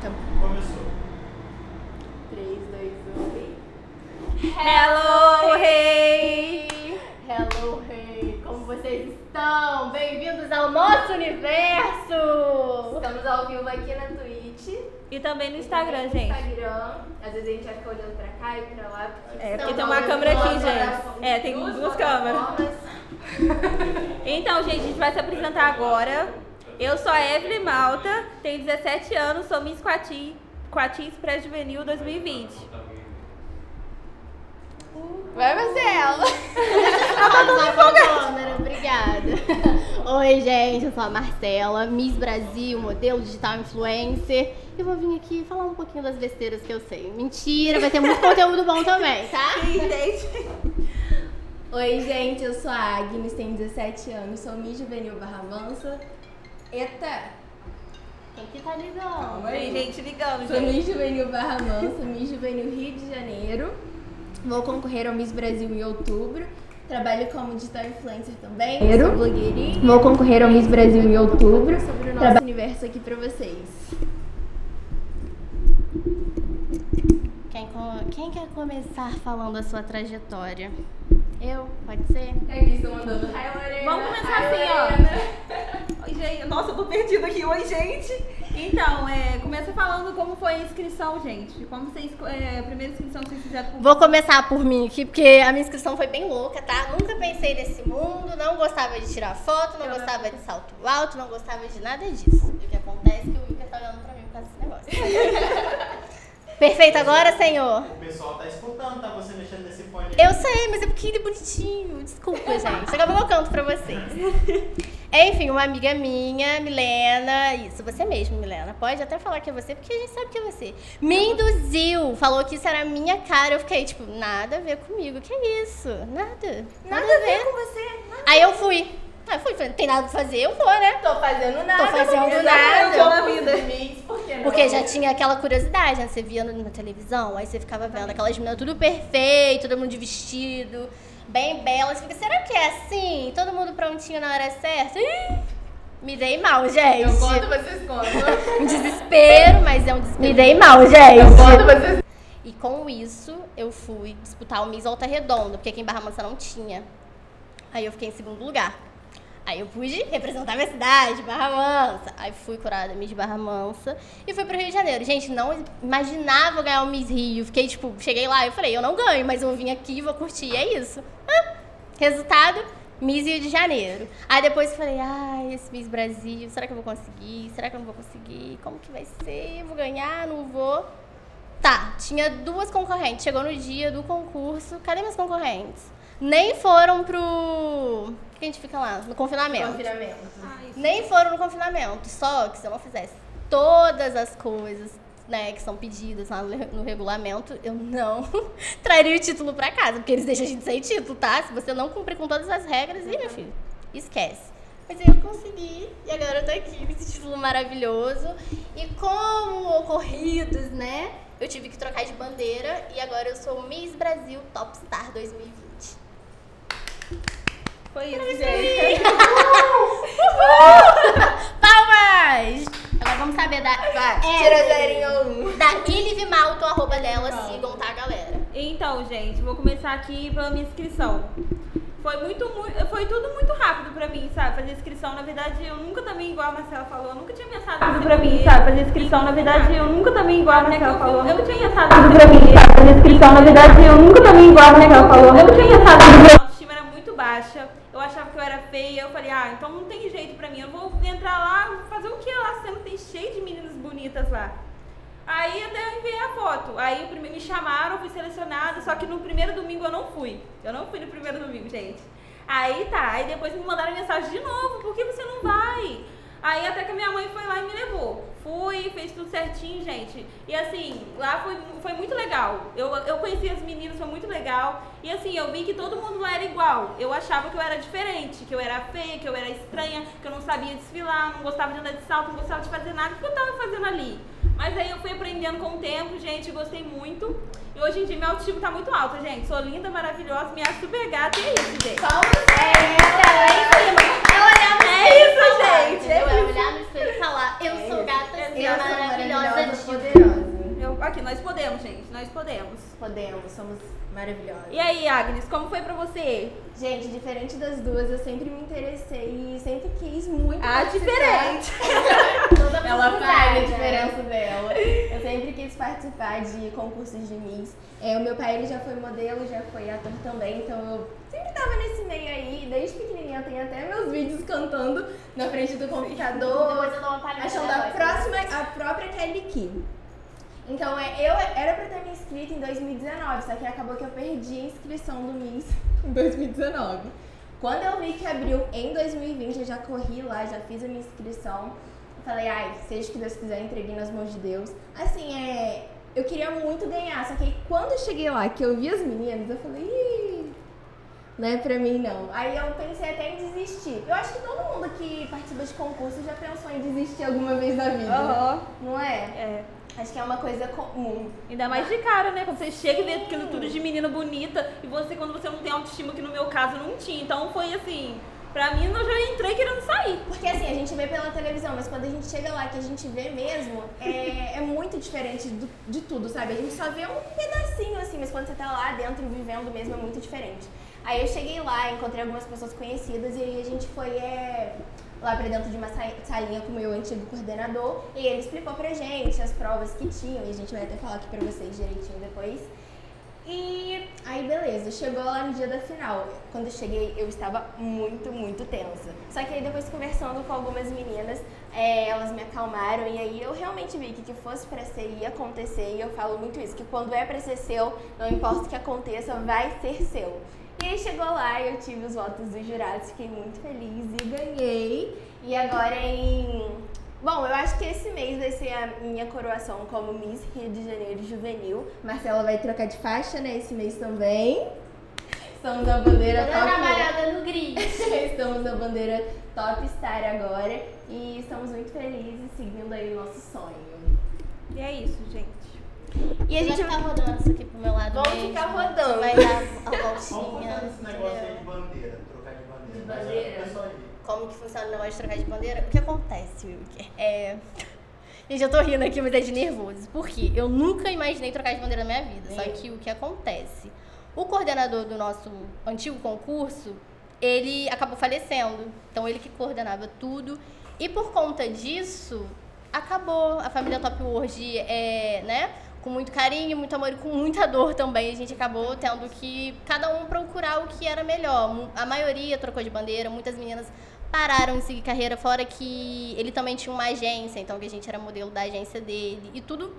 Começou. 3, 2, 1 e. Hello, hey! Hello, hey! Como vocês estão? Bem-vindos ao nosso universo! Estamos ao vivo aqui na Twitch. E também no Instagram, no gente. Instagram. Às vezes a gente vai ficar olhando pra cá e pra lá. É, porque tem uma câmera aqui, gente. É, tem duas câmeras. Então, gente, a gente vai se apresentar agora. Eu sou a Evelyn Malta, tenho 17 anos, sou Miss Quati, Quatins Pré-Juvenil 2020. Vai, Marcela! Ela tá câmera, obrigada. Oi, gente, eu sou a Marcela, Miss Brasil, modelo digital influencer. Eu vou vir aqui falar um pouquinho das besteiras que eu sei. Mentira, vai ter muito conteúdo bom também, tá? Sim, gente. Oi, gente, eu sou a Agnes, tenho 17 anos, sou Miss Juvenil Barra Mansa. Eita! Quem que tá ligando? Tem gente ligando, Sou gente. Miss Juvenil Barra Mansa, Miss Juvenil Rio de Janeiro. Vou concorrer ao Miss Brasil em outubro. Trabalho como digital influencer também. Sou blogueirinha. Vou concorrer ao Miss Brasil em outubro. Sobre o nosso universo aqui pra vocês. Quem, co- quem quer começar falando a sua trajetória? Eu? Pode ser? Aqui estão mandando Hi Lorena. Vamos começar Hi, assim, ó. Lorena." Oi, gente. Nossa, eu tô perdida aqui. Oi, gente. Então, é, começa falando como foi a inscrição, gente. Como vocês, é, a primeira inscrição que vocês fizeram por Vou começar por mim aqui, porque a minha inscrição foi bem louca, tá? Nunca pensei nesse mundo, não gostava de tirar foto, não gostava de salto alto, não gostava de nada disso. E o que acontece é que o Wilker tá olhando pra mim por causa desse negócio. Perfeito agora, senhor? O pessoal tá escutando, tá você mexendo nesse fone aí. Eu sei, mas é porque ele é bonitinho. Desculpa, gente. Daqui a pouco eu canto pra vocês. Enfim, uma amiga minha, Milena, isso, você mesmo, Milena. Pode até falar que é você, porque a gente sabe que é você. Me induziu, falou que isso era a minha cara. Eu fiquei, tipo, nada a ver comigo. Que isso? Nada. Nada, a ver com você. Aí eu fui. Aí eu fui, falei, não tem nada pra fazer, eu vou, né? Tô fazendo nada. Tô fazendo nada. Eu na vida. Porque já tinha aquela curiosidade, né? Você via na televisão, aí você ficava vendo aquelas meninas tudo perfeito, todo mundo de vestido, bem bela. Você fica, será que é assim? Todo mundo prontinho na hora certa? Ih, Me dei mal, gente. Eu conto, vocês contam. Desespero, mas é um desespero. Me dei mal, gente. Eu conto, vocês E com isso, eu fui disputar o Miss Volta Redonda, porque aqui em Barra Mansa não tinha. Aí eu fiquei em segundo lugar. Aí eu pude representar minha cidade, Barra Mansa. Aí fui curada Miss Barra Mansa e fui pro Rio de Janeiro. Gente, não imaginava ganhar o Miss Rio. Fiquei, tipo, cheguei lá e falei, eu não ganho, mas eu vir aqui, vou curtir, e é isso. Ah, resultado, Miss Rio de Janeiro. Aí depois falei, ai, esse Miss Brasil, será que eu vou conseguir? Será que eu não vou conseguir? Como que vai ser? Vou ganhar? Não vou? Tá, tinha duas concorrentes. Chegou no dia do concurso. Cadê minhas concorrentes? Nem foram pro. que a gente fica lá? No confinamento. Confinamento. Nem foram no confinamento. Só que se eu não fizesse todas as coisas né, que são pedidas lá no regulamento, eu não traria o título pra casa, porque eles deixam a gente sem título, tá? Se você não cumprir com todas as regras, ih, meu filho, esquece. Mas aí eu consegui, e agora eu tô aqui com esse título maravilhoso. E como ocorridos, né? Eu tive que trocar de bandeira e agora eu sou Miss Brasil Top Star 2020. Foi isso, gente. Palmas! Agora vamos saber da. Vai, tira zerinho um. Da Ilive Malto, arroba dela, sigam, tá, galera? Então, gente, vou começar aqui pela minha inscrição. Foi muito, muito, foi tudo muito rápido pra mim, sabe? Fazer inscrição, na verdade, eu nunca também, igual a Marcela falou, eu nunca tinha pensado tudo pra mim, sabe? Fazer inscrição, na verdade, eu nunca também, igual a Marcela falou, eu nunca tinha pensado tudo pra mim, sabe? Fazer inscrição, na verdade, eu nunca também, igual a Marcela falou, eu nunca tinha pensado tudo pra mim. A autoestima era muito baixa, eu achava que eu era feia, eu falei, ah, então não tem jeito pra mim, eu vou entrar lá, fazer o que lá, sendo tem cheio de meninas bonitas lá. Aí até eu enviei a foto. Aí me chamaram, fui selecionada, só que no primeiro domingo eu não fui. Eu não fui no primeiro domingo, gente. Aí tá, aí depois me mandaram mensagem de novo, por que você não vai? Aí até que a minha mãe foi lá e me levou. Fui, fez tudo certinho, gente. E assim, lá foi, foi muito legal. Eu, eu conheci as meninas, foi muito legal. E assim, eu vi que todo mundo lá era igual. Eu achava que eu era diferente, que eu era feia, que eu era estranha, que eu não sabia desfilar, não gostava de andar de salto, não gostava de fazer nada. O que eu tava fazendo ali? Mas aí eu fui aprendendo com o tempo, gente, gostei muito. E hoje em dia minha autoestima tá muito alta, gente. Sou linda, maravilhosa, me acho super gata e é isso, gente. É É isso, gente. É olhar no espelho e falar, eu sou gata, eu sou maravilhosa maravilhosa, poderosa. Eu, aqui, nós podemos, gente. Nós podemos. Podemos, somos maravilhosas. E aí, Agnes, como foi pra você? Gente, diferente das duas, eu sempre me interessei e sempre quis muito Ah, diferente. Toda ela faz a diferença dela. Eu sempre quis participar de concursos de Miss. É, o meu pai ele já foi modelo, já foi ator também, então eu sempre tava nesse meio aí. Desde pequenininha eu tenho até meus vídeos cantando na frente do computador. Depois eu dou uma palhinha Achando a próxima, a própria Kelly Key. Então, é, eu era pra ter me inscrito em 2019, só que acabou que eu perdi a inscrição do Miss em 2019. Quando eu vi que abriu em 2020, eu já corri lá, já fiz a minha inscrição. Falei, ai, seja o que Deus quiser, entreguei nas mãos de Deus. Assim, é. Eu queria muito ganhar, só que aí quando eu cheguei lá, que eu vi as meninas, eu falei, Ih, não é pra mim não. Aí eu pensei até em desistir. Eu acho que todo mundo que participa de concurso já pensou em desistir alguma vez na vida. Aham. Não é? É. Acho que é uma coisa comum. Ainda mais de cara, né? Quando você chega e vê aquilo tudo de menina bonita e você, quando você não tem autoestima, que no meu caso não tinha. Então foi assim, pra mim eu já entrei querendo sair. Porque assim, a gente vê pela televisão, mas quando a gente chega lá, que a gente vê mesmo, é, é muito diferente do- de tudo, sabe? A gente só vê um pedacinho assim, mas quando você tá lá dentro vivendo mesmo, é muito diferente. Aí eu cheguei lá, encontrei algumas pessoas conhecidas e aí a gente foi é, lá pra dentro de uma sa- salinha com o meu antigo coordenador e ele explicou pra gente as provas que tinham e a gente vai até falar aqui pra vocês direitinho depois. E aí, beleza, chegou lá no dia da final. Quando eu cheguei, eu estava muito, muito tensa. Só que aí, depois conversando com algumas meninas, é, elas me acalmaram e aí eu realmente vi que que fosse pra ser ia acontecer. E eu falo muito isso, que quando é pra ser seu, não importa o que aconteça, vai ser seu. E aí chegou lá e eu tive os votos dos jurados, fiquei muito feliz e ganhei. E agora em Bom, eu acho que esse mês vai ser a minha coroação como Miss Rio de Janeiro Juvenil. Marcela vai trocar de faixa, né, esse mês também. Estamos na bandeira Toda top. trabalhada no grid. estamos na bandeira Top Star agora e estamos muito felizes seguindo aí o nosso sonho. E é isso, gente. E a Vai gente ficar rodando isso aqui pro meu lado Vamos mesmo. ficar rodando. Vai dar a Vamos voltinha. fazer esse negócio aí de bandeira, trocar de bandeira. De bandeira? aí. Como que funciona o negócio de trocar de bandeira? O que acontece, Wilker? É... Gente, eu tô rindo aqui, mas é de nervoso. Porque eu nunca imaginei trocar de bandeira na minha vida. Só que o que acontece? O coordenador do nosso antigo concurso, ele acabou falecendo. Então, ele que coordenava tudo. E por conta disso, acabou. A família Top World é, né? Com muito carinho, muito amor e com muita dor também. A gente acabou tendo que cada um procurar o que era melhor. A maioria trocou de bandeira, muitas meninas pararam de seguir carreira, fora que ele também tinha uma agência, então que a gente era modelo da agência dele. E tudo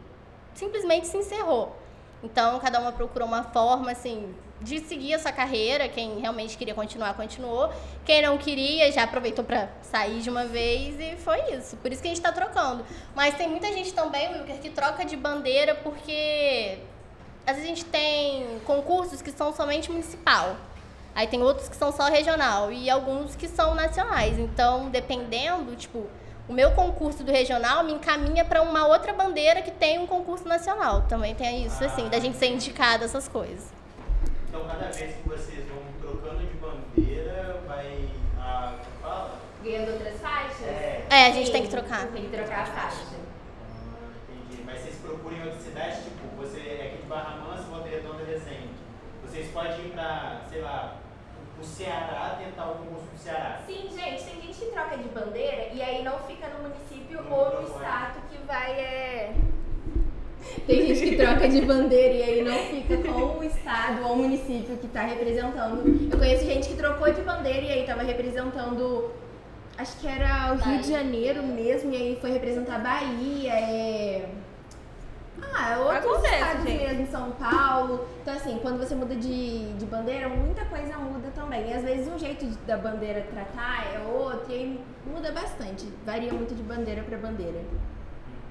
simplesmente se encerrou. Então, cada uma procurou uma forma, assim, de seguir essa carreira. Quem realmente queria continuar, continuou. Quem não queria, já aproveitou pra sair de uma vez e foi isso. Por isso que a gente tá trocando. Mas tem muita gente também, Wilker, que troca de bandeira porque às vezes a gente tem concursos que são somente municipal. Aí tem outros que são só regional e alguns que são nacionais. Então, dependendo, tipo, o meu concurso do regional me encaminha para uma outra bandeira que tem um concurso nacional. Também tem isso, assim, da gente ser indicada essas coisas. Então, cada vez que vocês vão trocando de bandeira, vai. A, fala? ganhando outras faixas? É. É, a gente Sim, tem que trocar. Tem que trocar a faixa. Ah, entendi. Mas vocês procuram em outra cidade, tipo, você é aqui de Barra Mansa, Volta Redonda, Resende. Vocês podem ir pra, sei lá, pro Ceará, tentar o concurso do Ceará. Sim, gente, tem gente que troca de bandeira e aí não fica no município Não ou no estado que vai é. Tem gente que troca de bandeira e aí não fica com o estado ou o município que tá representando. Eu conheço gente que trocou de bandeira e aí tava representando. Acho que era o Rio de Bahia. Janeiro mesmo, e aí foi representar Bahia, é. Ah, outros Acontece, estados gente. mesmo, São Paulo. Então, assim, quando você muda de, de bandeira, muita coisa muda também. E às vezes um jeito de- da bandeira tratar é outro, e aí muda bastante. Varia muito de bandeira pra bandeira.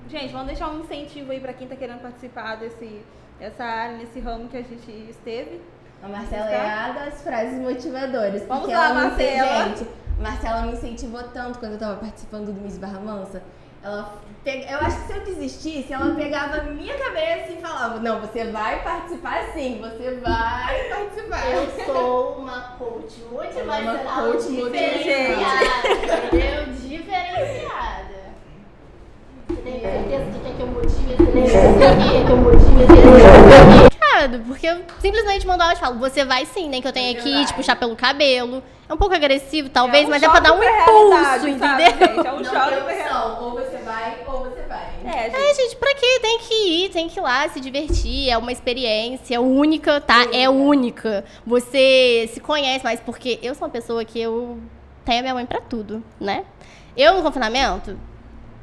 Gente, vamos deixar um incentivo aí pra quem tá querendo participar desse, dessa área, nesse ramo que a gente esteve. A Marcela é a das frases motivadoras. Vamos lá, ela me Marcela. incen- Gente, Marcela me incentivou tanto quando eu tava participando do Miss Barra Mansa. Ela pe- Eu acho que se eu desistisse, ela pegava a minha cabeça e falava: Não, você vai participar sim, você vai participar. Eu sou uma coach motivacional Uma coach diferenciada, entendeu? Diferenciada. Você tem certeza que quer que eu motive esse Porque eu simplesmente mando áudio e falo, você vai sim, nem que eu tenha que te puxar pelo cabelo. É um pouco agressivo, talvez, um mas é pra dar um impulso, realidade, sabe, entendeu? gente? É um realidade. opção. Ou você vai, ou você vai. É, gente. É, gente, pra quê? Tem que ir, tem que ir lá se divertir. É uma experiência única, tá? É única. Você se conhece, mas porque eu sou uma pessoa que eu tenho a minha mãe pra tudo, né? Eu no confinamento,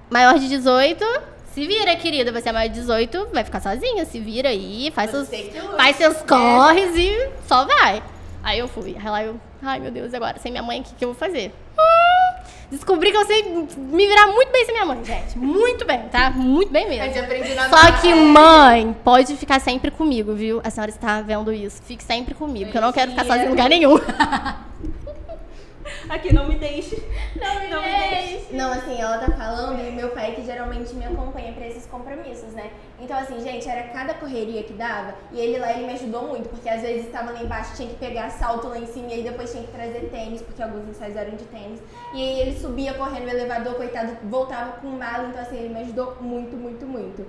maior de 18, se vira, querida. Você é maior de 18, vai ficar sozinha. Se vira aí, faz seus, Você faz seus corres e só vai. Aí eu fui. Aí lá eu, ai meu Deus, agora sem minha mãe, o que, que eu vou fazer? Hum, descobri que eu sei me virar muito bem sem minha mãe, gente. Muito bem, tá? Muito bem mesmo. Só que É. mãe pode ficar sempre comigo, viu? A senhora está vendo isso. Fique sempre comigo, que eu não quero ficar sozinha em lugar nenhum. Aqui, não me deixe. Não me Não me deixe. Não, assim, ela tá falando e meu pai que geralmente me acompanha pra esses compromissos, né? Então, assim, gente, era cada correria que dava e ele lá, ele me ajudou muito, porque às vezes estava lá embaixo, tinha que pegar salto lá em cima e aí depois tinha que trazer tênis, porque alguns ensaios eram de tênis. E aí ele subia correndo no elevador, coitado, voltava com mala, então assim, ele me ajudou muito, muito, muito.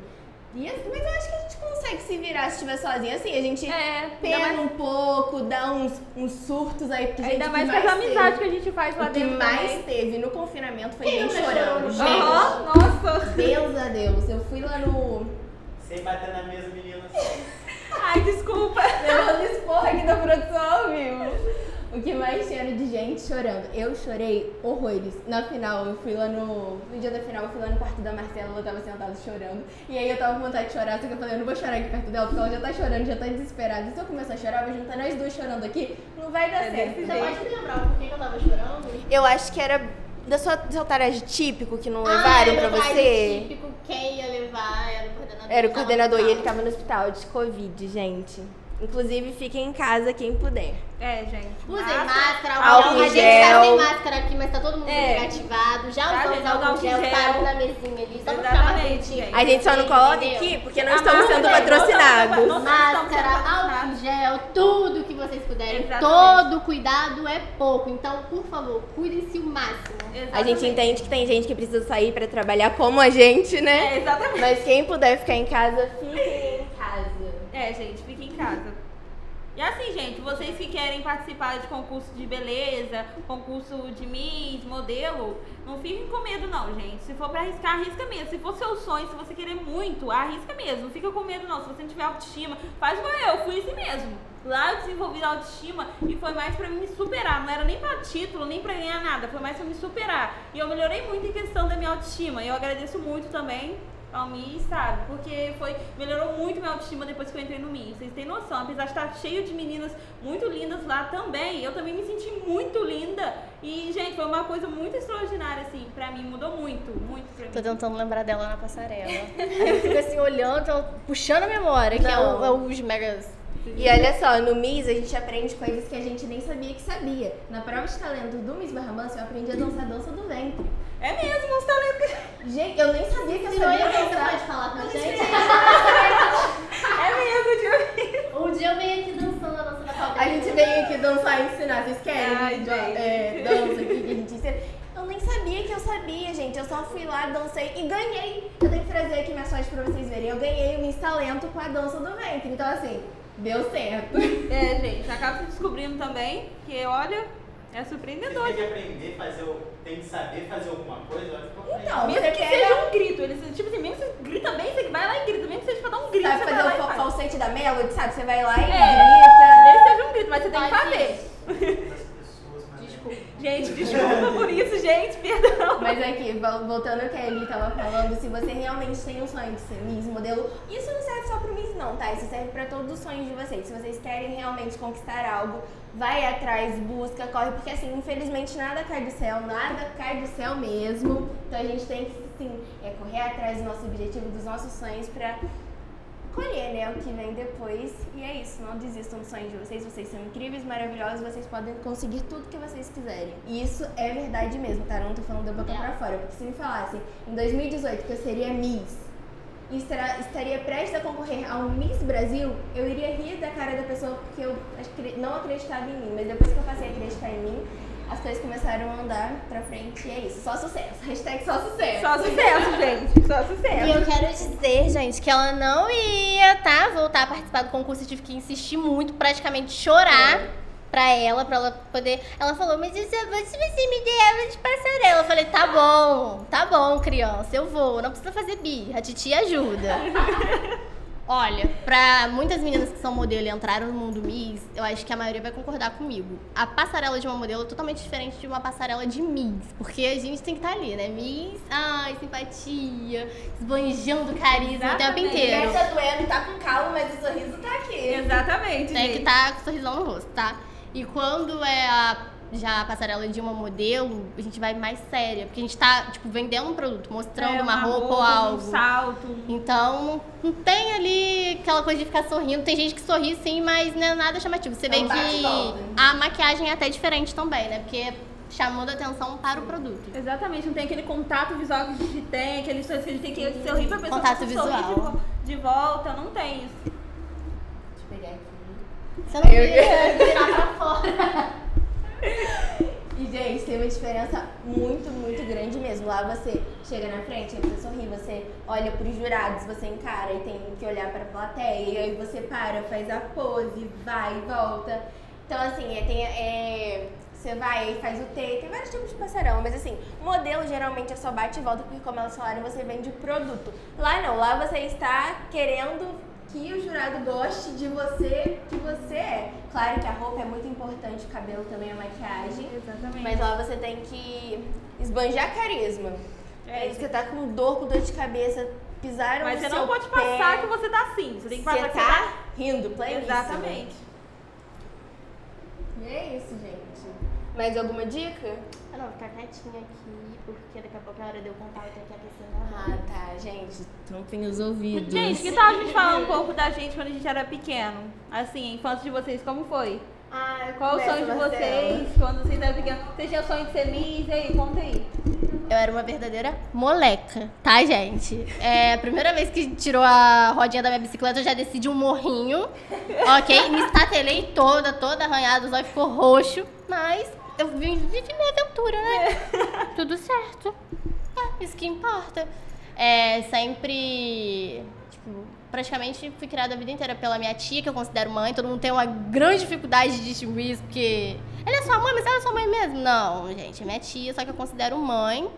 Assim, mas eu acho que a gente consegue se virar se estiver sozinha, assim, a gente É, pena mais, um pouco, dá uns, uns surtos aí, porque gente, ainda o que mais com as teve- amizades que a gente faz lá o que dentro mais também. teve no confinamento foi Quem gente chorando. Gente, Aham, nossa. Deus a Deus. Eu fui lá no. Sem bater na mesa, meninas. Ai, desculpa. Levando esporro aqui da produção ao vivo. O que mais tinha era de gente chorando. Eu chorei horrores. Na final, eu fui lá no. No dia da final, eu fui lá no quarto da Marcela, ela tava sentada chorando. E aí eu tava com vontade de chorar, só que eu falei, eu não vou chorar aqui perto dela, porque ela já tá chorando, já tá desesperada. E se eu começar a chorar, vai juntar nós duas chorando aqui, não vai dar É certo. Você pode lembrar por que eu tava chorando? Eu acho que era da sua, do seu típico que não Ah, levaram era pra você. Típico, quem ia levar era o coordenador. Era o coordenador e ele tava no hospital de Covid, gente. Inclusive, fiquem em casa quem puder. É, gente. Usem Massa. máscara, Álcool álcool a gente gel. tá sem máscara aqui, mas tá todo mundo É. negativado. Já Tá, usamos álcool álcool gel, gel. tá ali na mesinha ali, só pra ficar Exatamente, bonitinho. gente. A gente só não coloca Entendeu? aqui porque não A estamos máscara sendo é patrocinados. Não estamos Máscara, sendo álcool gel, tudo que vocês puderem. Exatamente. Todo cuidado é pouco. Então, por favor, cuidem-se o máximo. A gente Exatamente. entende que tem gente que precisa sair pra trabalhar como a gente, né? É, exatamente. Mas quem puder ficar em casa, fiquem em casa. É, gente, fique em casa. E assim, gente, vocês que querem participar de concurso de beleza, concurso de Miss, modelo, não fiquem com medo não, gente. Se for pra arriscar, arrisca mesmo. Se for seu sonho, se você querer muito, arrisca mesmo. Não fica com medo não. Se você não tiver autoestima, faz igual eu, fui assim mesmo. Lá eu desenvolvi a autoestima e foi mais pra me superar. Não era nem pra título, nem pra ganhar nada. Foi mais pra me superar. E eu melhorei muito em questão da minha autoestima. Eu agradeço muito também ao MIS, sabe? Porque foi, melhorou muito minha autoestima depois que eu entrei no MIS. Vocês têm noção, apesar de estar cheio de meninas muito lindas lá também, eu também me senti muito linda. E, gente, foi uma coisa muito extraordinária, assim, pra mim, mudou muito, muito pra mim. Tô tentando lembrar dela na passarela. Aí eu fico assim, olhando, tô puxando a memória, que é, o, é os megas. E olha só, no Miss a gente aprende coisas que a gente nem sabia que sabia. Na prova de talento do Miss Barra eu aprendi a dançar a dança do ventre. É mesmo, os talentos. Gente, eu nem sabia que eu sabia você pode dançar. falar com a gente? É mesmo, tio. Um dia eu venho aqui dançando a dança da palmeira. A gente veio aqui dançar e ensinar. Vocês querem? Ai, gente. é, dança aqui que a gente ensina. Eu nem sabia que eu sabia, gente. Eu só fui lá, dancei e ganhei. Eu tenho que trazer aqui minhas fotos pra vocês verem. Eu ganhei o Miss Talento com a dança do ventre. Então, assim, deu certo. É, gente, acaba se descobrindo também que, olha, é Você surpreendedor. tem que aprender, fazer, o- tem que saber fazer alguma coisa, ficar frente. Então, Mesmo você que pega- seja um grito, eles, tipo assim, mesmo que você grita bem, você vai lá e grita, mesmo que seja pra dar um grito, Sabe você fazer vai lá o e fa- faz. falsete da Melody, sabe? Você vai lá e É. grita. Mesmo que seja um grito, mas você tem que fazer. Das pessoas, mas Desculpa. Gente, desculpa por isso, gente, perdão. Mas aqui, vol- voltando ao que a Eli tava falando, se você realmente tem um sonho de ser Miss modelo, isso não serve só pro Miss não, tá? Isso serve pra todos os sonhos de vocês. Se vocês querem realmente conquistar algo, vai atrás, busca, corre, porque assim, infelizmente nada cai do céu, nada cai do céu mesmo. Então a gente tem que, sim, é correr atrás do nosso objetivo, dos nossos sonhos pra colher, né, o que vem depois. E é isso, não desistam dos sonhos de vocês, vocês são incríveis, maravilhosos, vocês podem conseguir tudo que vocês quiserem. E isso é verdade mesmo, tá? Não tô falando da boca pra fora, porque se me falassem em 2018 que eu seria Miss e estaria prestes a concorrer ao Miss Brasil, eu iria rir da cara da pessoa porque eu não acreditava em mim, mas depois que eu passei a acreditar em mim, as coisas começaram a andar pra frente e é isso, só sucesso. Hashtag só sucesso. Só sucesso, gente, só E sucesso. eu quero dizer gente, que ela não ia, tá? Voltar a participar do concurso. Eu tive que insistir muito, praticamente chorar pra ela, pra ela poder. Ela falou, mas isso, se você me der de passarela. Eu falei, tá bom, tá bom, criança, eu vou. Não precisa fazer birra, a titia ajuda. Olha, pra muitas meninas que são modelo e entraram no mundo Miss, eu acho que a maioria vai concordar comigo. A passarela de uma modelo é totalmente diferente de uma passarela de Miss. Porque a gente tem que estar ali, né? Miss, ai, simpatia, esbanjando carisma o tempo Exatamente. inteiro. Tá doendo, tá com calma, mas o sorriso tá aqui. Exatamente, Tem que gente. estar com sorrisão no rosto, tá? E quando é a, já a passarela de uma modelo, a gente vai mais séria. Porque a gente tá, tipo, vendendo um produto, mostrando É, uma, roupa, ou Um algo. salto. Então, não tem ali aquela coisa de ficar sorrindo. Tem gente que sorri sim, mas não é nada chamativo. Você É vê um que a maquiagem é até diferente também, né? Porque chamando atenção para o produto. Exatamente, não tem aquele contato visual que a gente tem, aquele sorriso que a gente tem que sorrir pra pessoa Contato visual. De, de volta, não tem isso. Deixa eu pegar aqui. Você não vira, virar pra fora. E, gente, tem uma diferença muito, muito grande mesmo. Lá você chega na frente, aí você sorri, você olha pros jurados, você encara e tem que olhar pra plateia, e aí você para, faz a pose, vai e volta. Então, assim, é, tem, é, você vai e faz o T, tem vários tipos de passarela, mas assim, modelo geralmente é só bate e volta, porque como elas falaram, você vende o produto. Lá não, lá você está querendo que o jurado goste de você, que você é. Claro que a roupa é muito importante, o cabelo também, a maquiagem. Exatamente. Mas lá você tem que esbanjar carisma. É isso. você tá com dor, com dor de cabeça, pisaram Mas no você não pode pé, passar que você tá assim. Você tem que Você passar que tá rindo, você tá... pleníssimo. Exatamente. E é isso, gente. Mais alguma dica? Ah, não, ficar quietinha aqui, porque daqui a pouco é hora de eu contar, eu tenho que aquecer minha Ah, tá, gente. Tampem os ouvidos. Gente, que tal a gente falar um pouco da gente quando a gente era pequeno? Assim, a infância de vocês, como foi? Ah, Qual o sonho de vocês quando vocês eram pequenos? Vocês tinham sonho de ser Miss? E aí, conta aí. Eu era uma verdadeira moleca, tá, gente? É a primeira vez que tirou a rodinha da minha bicicleta, eu já desci de um morrinho, ok? Me estatelei toda, toda arranhada, o zóio ficou roxo, mas eu vi- vivi minha aventura, né? Tudo certo. É, isso que importa. É, sempre, tipo, praticamente fui criada a vida inteira pela minha tia, que eu considero mãe. Todo mundo tem uma grande dificuldade de distinguir isso, porque ela é sua mãe, mas ela é sua mãe mesmo. Não, gente, é minha tia, só que eu considero mãe.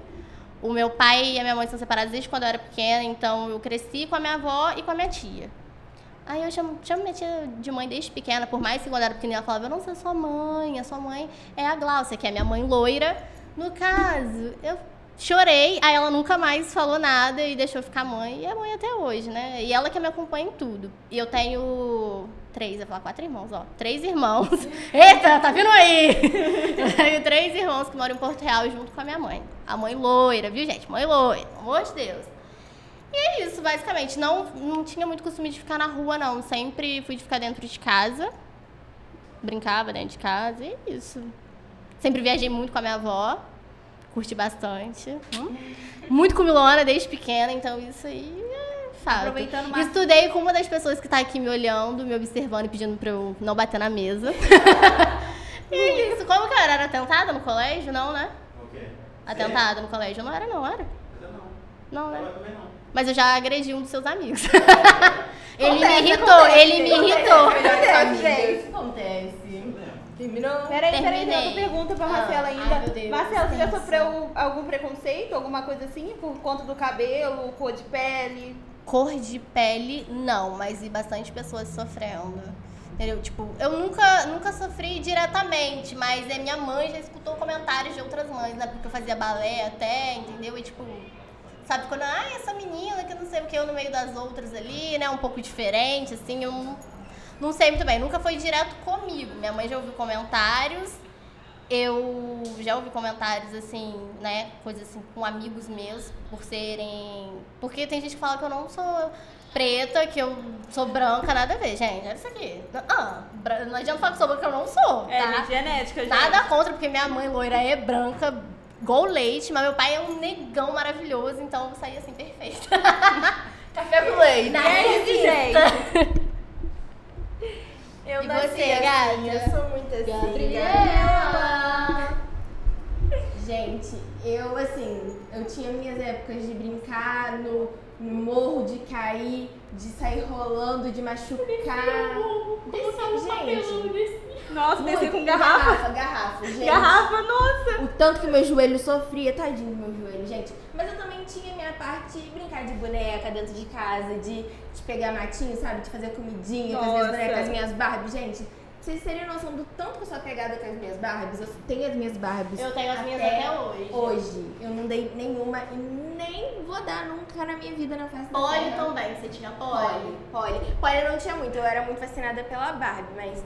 O meu pai e a minha mãe são separados desde quando eu era pequena, então eu cresci com a minha avó e com a minha tia. Aí eu chamo, chamo minha tia de mãe desde pequena, por mais que quando era pequena ela falava, eu não sou sua mãe, a sua mãe é a Glaucia, que é a minha mãe loira. No caso, eu chorei, aí ela nunca mais falou nada e deixou ficar mãe, e é mãe até hoje, né? E ela que me acompanha em tudo. E eu tenho três, eu falar quatro irmãos, ó. Três irmãos. Eita, tá vindo aí! Eu tenho três irmãos que moram em Porto Real junto com a minha mãe. A mãe loira, viu, gente? Mãe loira, pelo amor de Deus. E é isso, basicamente. Não, não tinha muito costume de ficar na rua, não. Sempre fui de ficar dentro de casa. Brincava dentro de casa, e é isso. Sempre viajei muito com a minha avó. Curti bastante. Hum? Muito comilona desde pequena, então isso aí é fato. Aproveitando mais- Estudei com uma das pessoas que tá aqui me olhando, me observando e pedindo pra eu não bater na mesa. e é isso. Como que eu era? Era atentada no colégio? Não, né? O quê? Atentada no colégio? Não era, não era? Eu não. Não, né? Ela também não. Mas eu já agredi um dos seus amigos. ele me Acontece, irritou, acontece, ele me irritou. Acontece. Acontece. Terminou? Peraí, peraí, tem Terminei. outra pergunta pra Ah, Marcela ai, ainda. Deus, Marcela, você já sofreu algum preconceito, alguma coisa assim, por conta do cabelo, cor de pele? Cor de pele, não, mas vi bastante pessoas sofrendo. Entendeu? Tipo, eu nunca, nunca sofri diretamente, mas é minha mãe já escutou comentários de outras mães, né? Porque eu fazia balé até, entendeu? E tipo, sabe quando, ah, essa menina que não sei o que, eu no meio das outras ali, né? Um pouco diferente, assim, eu não, não sei muito bem. Nunca foi direto comigo. Minha mãe já ouviu comentários. Eu já ouvi comentários assim, né? Coisas assim com amigos meus, por serem. Porque tem gente que fala que eu não sou preta, que eu sou branca, nada a ver, gente. Olha isso aqui. Ah, não adianta falar que sou branca, eu não sou. É, tá? de genética, gente. Nada contra, porque minha mãe loira é branca, igual leite, mas meu pai é um negão maravilhoso, então eu saí assim, perfeita. Café com leite. É isso, gente. Eu E você, assim, gata? Eu sou muito assim. Gabriela. Gente, eu assim, eu tinha minhas épocas de brincar no no morro, de cair, de sair rolando, de machucar. Desci, gente. Nossa, desci com garrafa. Garrafa, garrafa, gente. Garrafa, nossa. O tanto que meu joelho sofria, tadinho do meu joelho, gente. Mas eu também tinha minha parte de brincar de boneca dentro de casa, de, de pegar matinho, sabe? De fazer comidinha com as minhas Nossa. bonecas, as minhas Barbies. Gente, vocês teriam noção do tanto que eu sou apegada com as minhas Barbies? Eu tenho as minhas Barbies. Eu tenho as minhas até hoje. Hoje. Eu não dei nenhuma e nem vou dar nunca na minha vida na festa da Poli terra. também, você tinha poli. Poli, Poli. Poli eu não tinha muito, eu era muito fascinada pela Barbie, mas,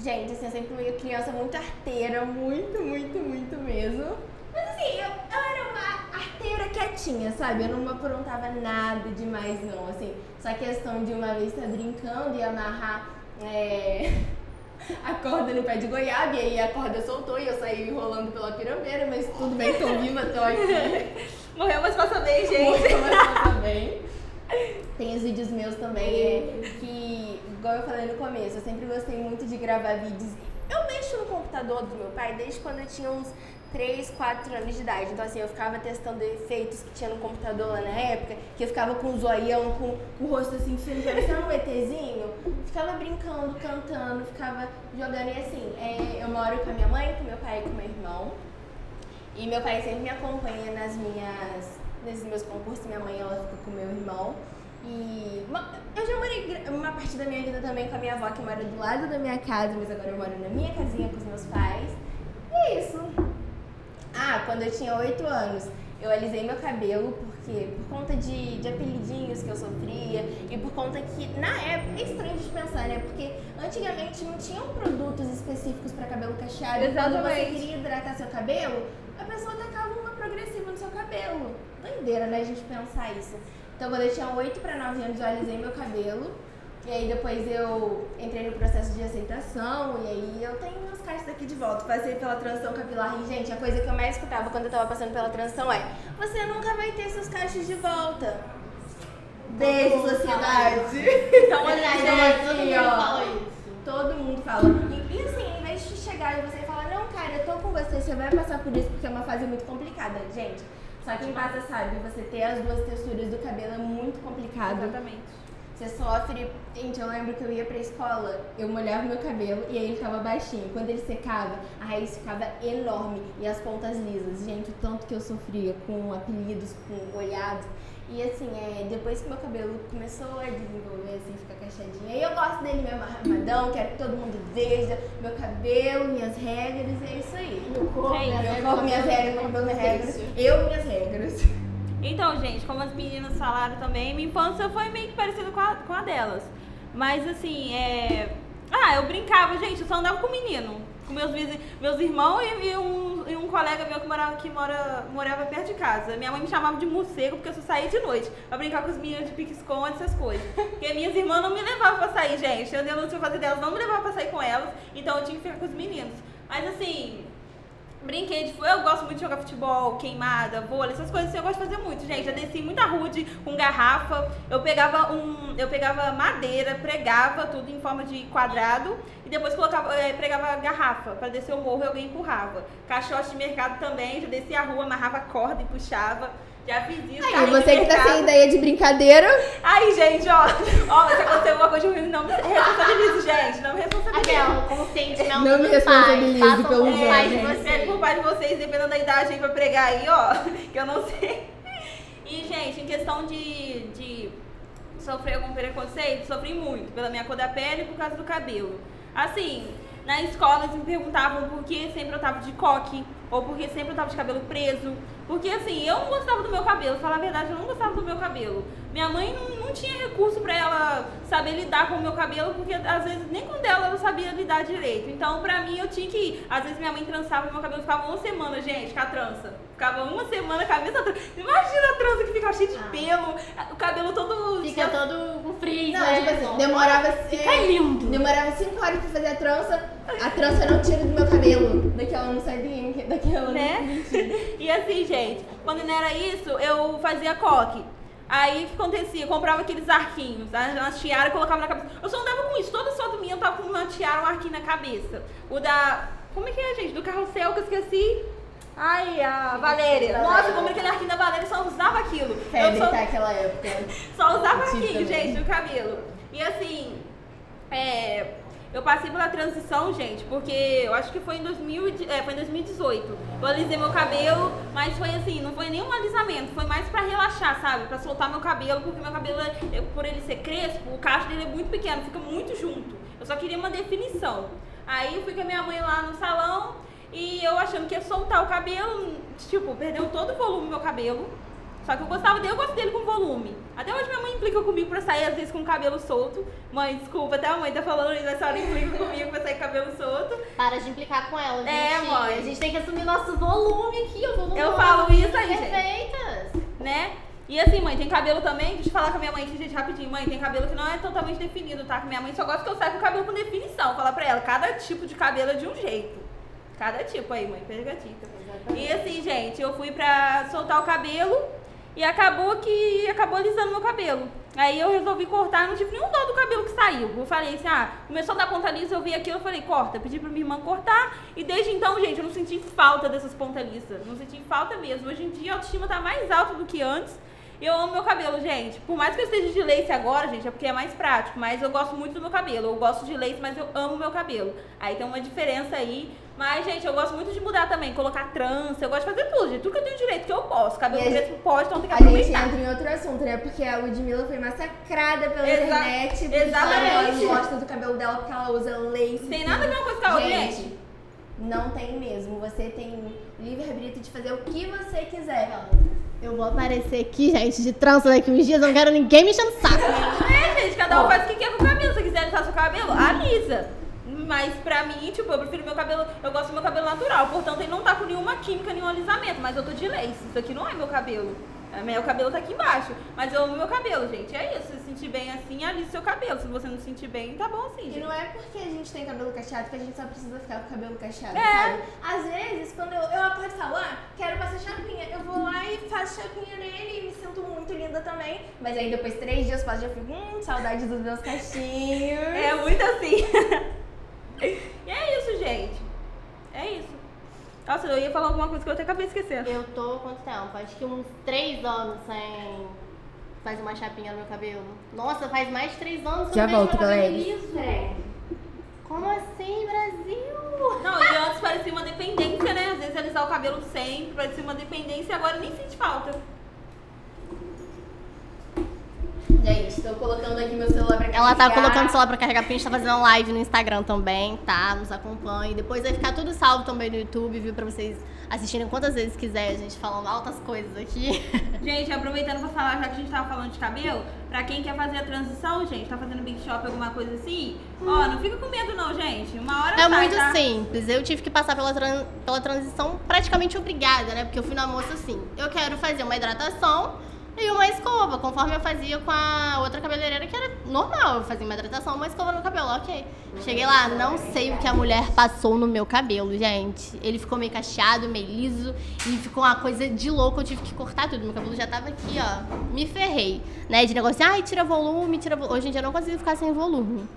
gente, assim, eu sempre fui criança muito arteira, muito, muito, muito mesmo. Mas assim, eu, eu era uma arteira quietinha, sabe? Eu não aprontava nada demais, não, assim. Só questão de uma vez estar brincando e amarrar é, a corda no pé de goiaba, e aí a corda soltou e eu saí rolando pela pirambeira, mas tudo bem, tô viva, tô aqui. Morreu, mas passa bem, gente. Muito mais também. Tem os vídeos meus também, é, que, igual eu falei no começo, eu sempre gostei muito de gravar vídeos. Eu mexo no computador do meu pai desde quando eu tinha uns 3, 4 anos de idade. Então, assim, eu ficava testando efeitos que tinha no computador lá na época, que eu ficava com o zoião, com, o rosto assim, parecendo um ETzinho. Ficava brincando, cantando, ficava jogando. E assim, é, eu moro com a minha mãe, com meu pai e com meu irmão. E meu pai sempre me acompanha nas minhas, nesses meus concursos. Minha mãe, ela fica com meu irmão. E eu já morei uma parte da minha vida também com a minha avó, que mora do lado da minha casa, mas agora eu moro na minha casinha com os meus pais. E é isso. Ah, quando eu tinha 8 anos, eu alisei meu cabelo porque por conta de, de apelidinhos que eu sofria e por conta que na época é estranho de pensar, né? Porque antigamente não tinham produtos específicos para cabelo cacheado. E Quando você Exatamente. queria hidratar seu cabelo, a pessoa tacava uma progressiva no seu cabelo. Doideira, né? A gente pensar isso. Então, quando eu tinha 8 para 9 anos, eu alisei meu cabelo. E aí depois eu entrei no processo de aceitação e aí eu tenho meus cachos aqui de volta. Passei pela transição capilar e, gente, a coisa que eu mais escutava quando eu tava passando pela transição é Você nunca vai ter seus cachos de volta. Beijo, sociedade. Então, olha, gente. todo mundo ó. fala isso. Todo mundo fala. E, e assim, em vez de chegar e você falar, não, cara, eu tô com você, você vai passar por isso porque é uma fase muito complicada, gente. Só quem passa sabe, você ter as duas texturas do cabelo é muito complicado. Exatamente. Você sofre. Gente, eu lembro que eu ia pra escola, eu molhava meu cabelo e aí ele tava baixinho. Quando ele secava, a raiz ficava enorme e as pontas lisas. Gente, o tanto que eu sofria com apelidos, com olhados. E assim, é, depois que meu cabelo começou a desenvolver, assim, ficar cacheadinho, aí eu gosto dele mesmo armadão, quero que todo mundo veja meu cabelo, minhas regras, e é isso aí. Meu corpo, É minha Meu vida, corpo, minhas regras, meu cabelo, minhas regras. Eu, minhas regras. Então, gente, como as meninas falaram também, minha infância foi meio que parecida com a, com a delas. Mas assim, é. Ah, eu brincava, gente, eu só andava com menino. Com meus, vizinhos, meus irmãos e, e um, e um colega meu que, morava, que mora, morava perto de casa. Minha mãe me chamava de morcego porque eu só saía de noite pra brincar com os meninos de pique-esconde, essas coisas. Porque minhas irmãs não me levavam pra sair, gente. Eu denúncio pra fazer delas, não me levavam pra sair com elas. Então eu tinha que ficar com os meninos. Mas assim, Brinquei de eu gosto muito de jogar futebol, queimada, vôlei, essas coisas assim, eu gosto de fazer muito, gente. Eu desci muita rude com garrafa. Eu pegava um, eu pegava madeira, pregava tudo em forma de quadrado e depois colocava, eh, pregava garrafa para descer o morro e alguém empurrava. Caixote de mercado também, já descia a rua, amarrava corda e puxava. Já fiz isso. Aí, você que tá sem ideia de brincadeira, Aí, gente, ó, ó, se aconteceu alguma coisa de ruim, não me responsabilize, gente, não me responsabilize. Aquela, consciente não, Não me com os pais de vocês. É, por pai de vocês, dependendo da idade aí pra pregar aí, ó, que eu não sei. E, gente, em questão de, de sofrer algum preconceito, sofri muito pela minha cor da pele e por causa do cabelo. Assim, na escola eles me perguntavam por que sempre eu tava de coque, ou por que sempre eu tava de cabelo preso. Porque assim, eu não gostava do meu cabelo, falar a verdade, eu não gostava do meu cabelo. Minha mãe não, não tinha recurso pra ela saber lidar com o meu cabelo, porque às vezes nem com o dela ela sabia lidar direito. Então, pra mim, eu tinha que ir. Às vezes minha mãe trançava e meu cabelo ficava uma semana, gente, com a trança. Ficava uma semana a mesma trança. Imagina a trança que ficava cheia de pelo, o cabelo todo. Fica todo com frizz, Não, né? tipo assim, demorava. Fica lindo. Demorava 5 horas pra fazer a trança, a trança não tira do meu cabelo. Daquela não sai de daquela né? E assim, gente, quando não era isso, eu fazia coque. Aí o que acontecia? Eu comprava aqueles arquinhos, a- tiara e colocava na cabeça. Eu só andava com isso, toda foto minha eu tava com uma tiara, um arquinho na cabeça. O da. Como é que é, gente? Do carrossel que eu esqueci. Ai, a Valéria. Nossa, como aquele arquinho da Valéria só usava aquilo. Febre sou- tá aquela época. Só usava arquinho, gente, no cabelo. E assim, é, eu passei pela transição, gente, porque eu acho que foi em, 2000, e de- é, foi em 2018. Eu alisei meu cabelo, mas foi assim, não foi nenhum alisamento, foi mais pra relaxar, sabe? Pra soltar meu cabelo, porque meu cabelo, é- por ele ser crespo, o cacho dele é muito pequeno, fica muito junto. Eu só queria uma definição. Aí eu fui com a minha mãe lá no salão e eu achando que ia soltar o cabelo, tipo, perdeu todo o volume do meu cabelo. Só que eu gostava dele, eu gosto dele com volume. Até hoje minha mãe implica comigo pra sair, às vezes, com o cabelo solto. Mãe, desculpa, até a mãe tá falando isso, a senhora implica comigo pra sair com o cabelo solto. Para de implicar com ela, gente. É, mãe. A gente tem que assumir nosso volume aqui, o volume Eu falo isso aí, gente. Perfeitas. né? E assim, mãe, tem cabelo também, deixa eu falar com a minha mãe aqui, gente, rapidinho. Mãe, tem cabelo que não é totalmente definido, tá? Que minha mãe só gosta que eu saia com o cabelo com definição. Falar pra ela, cada tipo de cabelo é de um jeito. Cada tipo aí, mãe, pega a dica. E assim, gente, eu fui pra soltar o cabelo e acabou que acabou alisando meu cabelo. Aí eu resolvi cortar, não tive nenhum dó do cabelo que saiu. Eu falei assim, ah, começou a dar ponta lisa, eu vi aquilo, eu falei, corta. Pedi pra minha irmã cortar. E desde então, gente, eu não senti falta dessas pontas lisas. Não senti falta mesmo. Hoje em dia a autoestima tá mais alta do que antes. Eu amo meu cabelo, gente. Por mais que eu esteja de lace agora, gente, é porque é mais prático. Mas eu gosto muito do meu cabelo. Eu gosto de lace, mas eu amo meu cabelo. Aí tem uma diferença aí. Mas, gente, eu gosto muito de mudar também. Colocar trança. Eu gosto de fazer tudo, gente. Tudo que eu tenho direito, que eu posso. Cabelo a crespo pode, então tem que A gente aproveitar. entra em outro assunto, né? Porque a Ludmilla foi massacrada pela Exa- internet. exatamente. Ela não gosta do cabelo dela porque ela usa lace. Tem nada a ver uma coisa com a outra, Gente, gente. não tem mesmo. Você tem livre-arbítrio de fazer o que você quiser. Eu vou aparecer aqui, gente, de trança daqui uns dias, eu não quero ninguém me enchendo o saco. É, gente, cada um faz o que quer com o cabelo. Se quiser alisar seu cabelo, alisa. Mas pra mim, tipo, eu prefiro meu cabelo. Eu gosto do meu cabelo natural. Portanto, ele não tá com nenhuma química, nenhum alisamento. Mas eu tô de lace. Isso aqui não é meu cabelo. É, Meu cabelo tá aqui embaixo. Mas eu amo meu cabelo, gente. É isso. Se sentir bem assim, alise seu cabelo. Se você não se sentir bem, tá bom assim, E não é porque a gente tem cabelo cacheado que a gente só precisa ficar com o cabelo cacheado, É. sabe? Às vezes, quando eu, eu acordo e falo, ah, quero passar chapinha, eu vou lá e faço chapinha nele e me sinto muito linda também. Mas aí depois, três dias passo, já fico, hum, saudade dos meus cachinhos. É muito assim. e é isso, gente. É isso. Nossa, eu ia falar alguma coisa que eu até acabei esquecendo. Eu tô quanto tempo? Acho que uns três anos sem fazer uma chapinha no meu cabelo. Nossa, faz mais de três anos que Já eu não volto, galera. liso. Como assim, Brasil? Não, e antes parecia uma dependência, né? Às vezes alisar o cabelo sempre, parecia uma dependência e agora nem sente falta. Gente, tô colocando aqui meu celular pra Ela tá carregar. colocando o celular pra carregar, porque a gente tá fazendo live no Instagram também, tá? Nos acompanhe. Depois vai ficar tudo salvo também no YouTube, viu? Pra vocês assistirem quantas vezes quiser, a gente falando altas coisas aqui. Gente, aproveitando pra falar, já que a gente tava falando de cabelo, pra quem quer fazer a transição, gente, tá fazendo Big Shop, alguma coisa assim, ó, não fica com medo não, gente. Uma hora É sai, muito tá? simples. Eu tive que passar pela, tran- pela transição praticamente obrigada, né? Porque eu fui na moça assim, eu quero fazer uma hidratação e uma escova, conforme eu fazia com a outra cabeleireira, que era normal. Eu fazia uma hidratação, uma escova no cabelo, ok. Cheguei lá, não sei o que a mulher passou no meu cabelo, gente. Ele ficou meio cacheado, meio liso e ficou uma coisa de louco. Eu tive que cortar tudo. Meu cabelo já tava aqui, ó. Me ferrei, né? De negócio, ai, tira volume, tira volume. Hoje em dia eu não consigo ficar sem volume.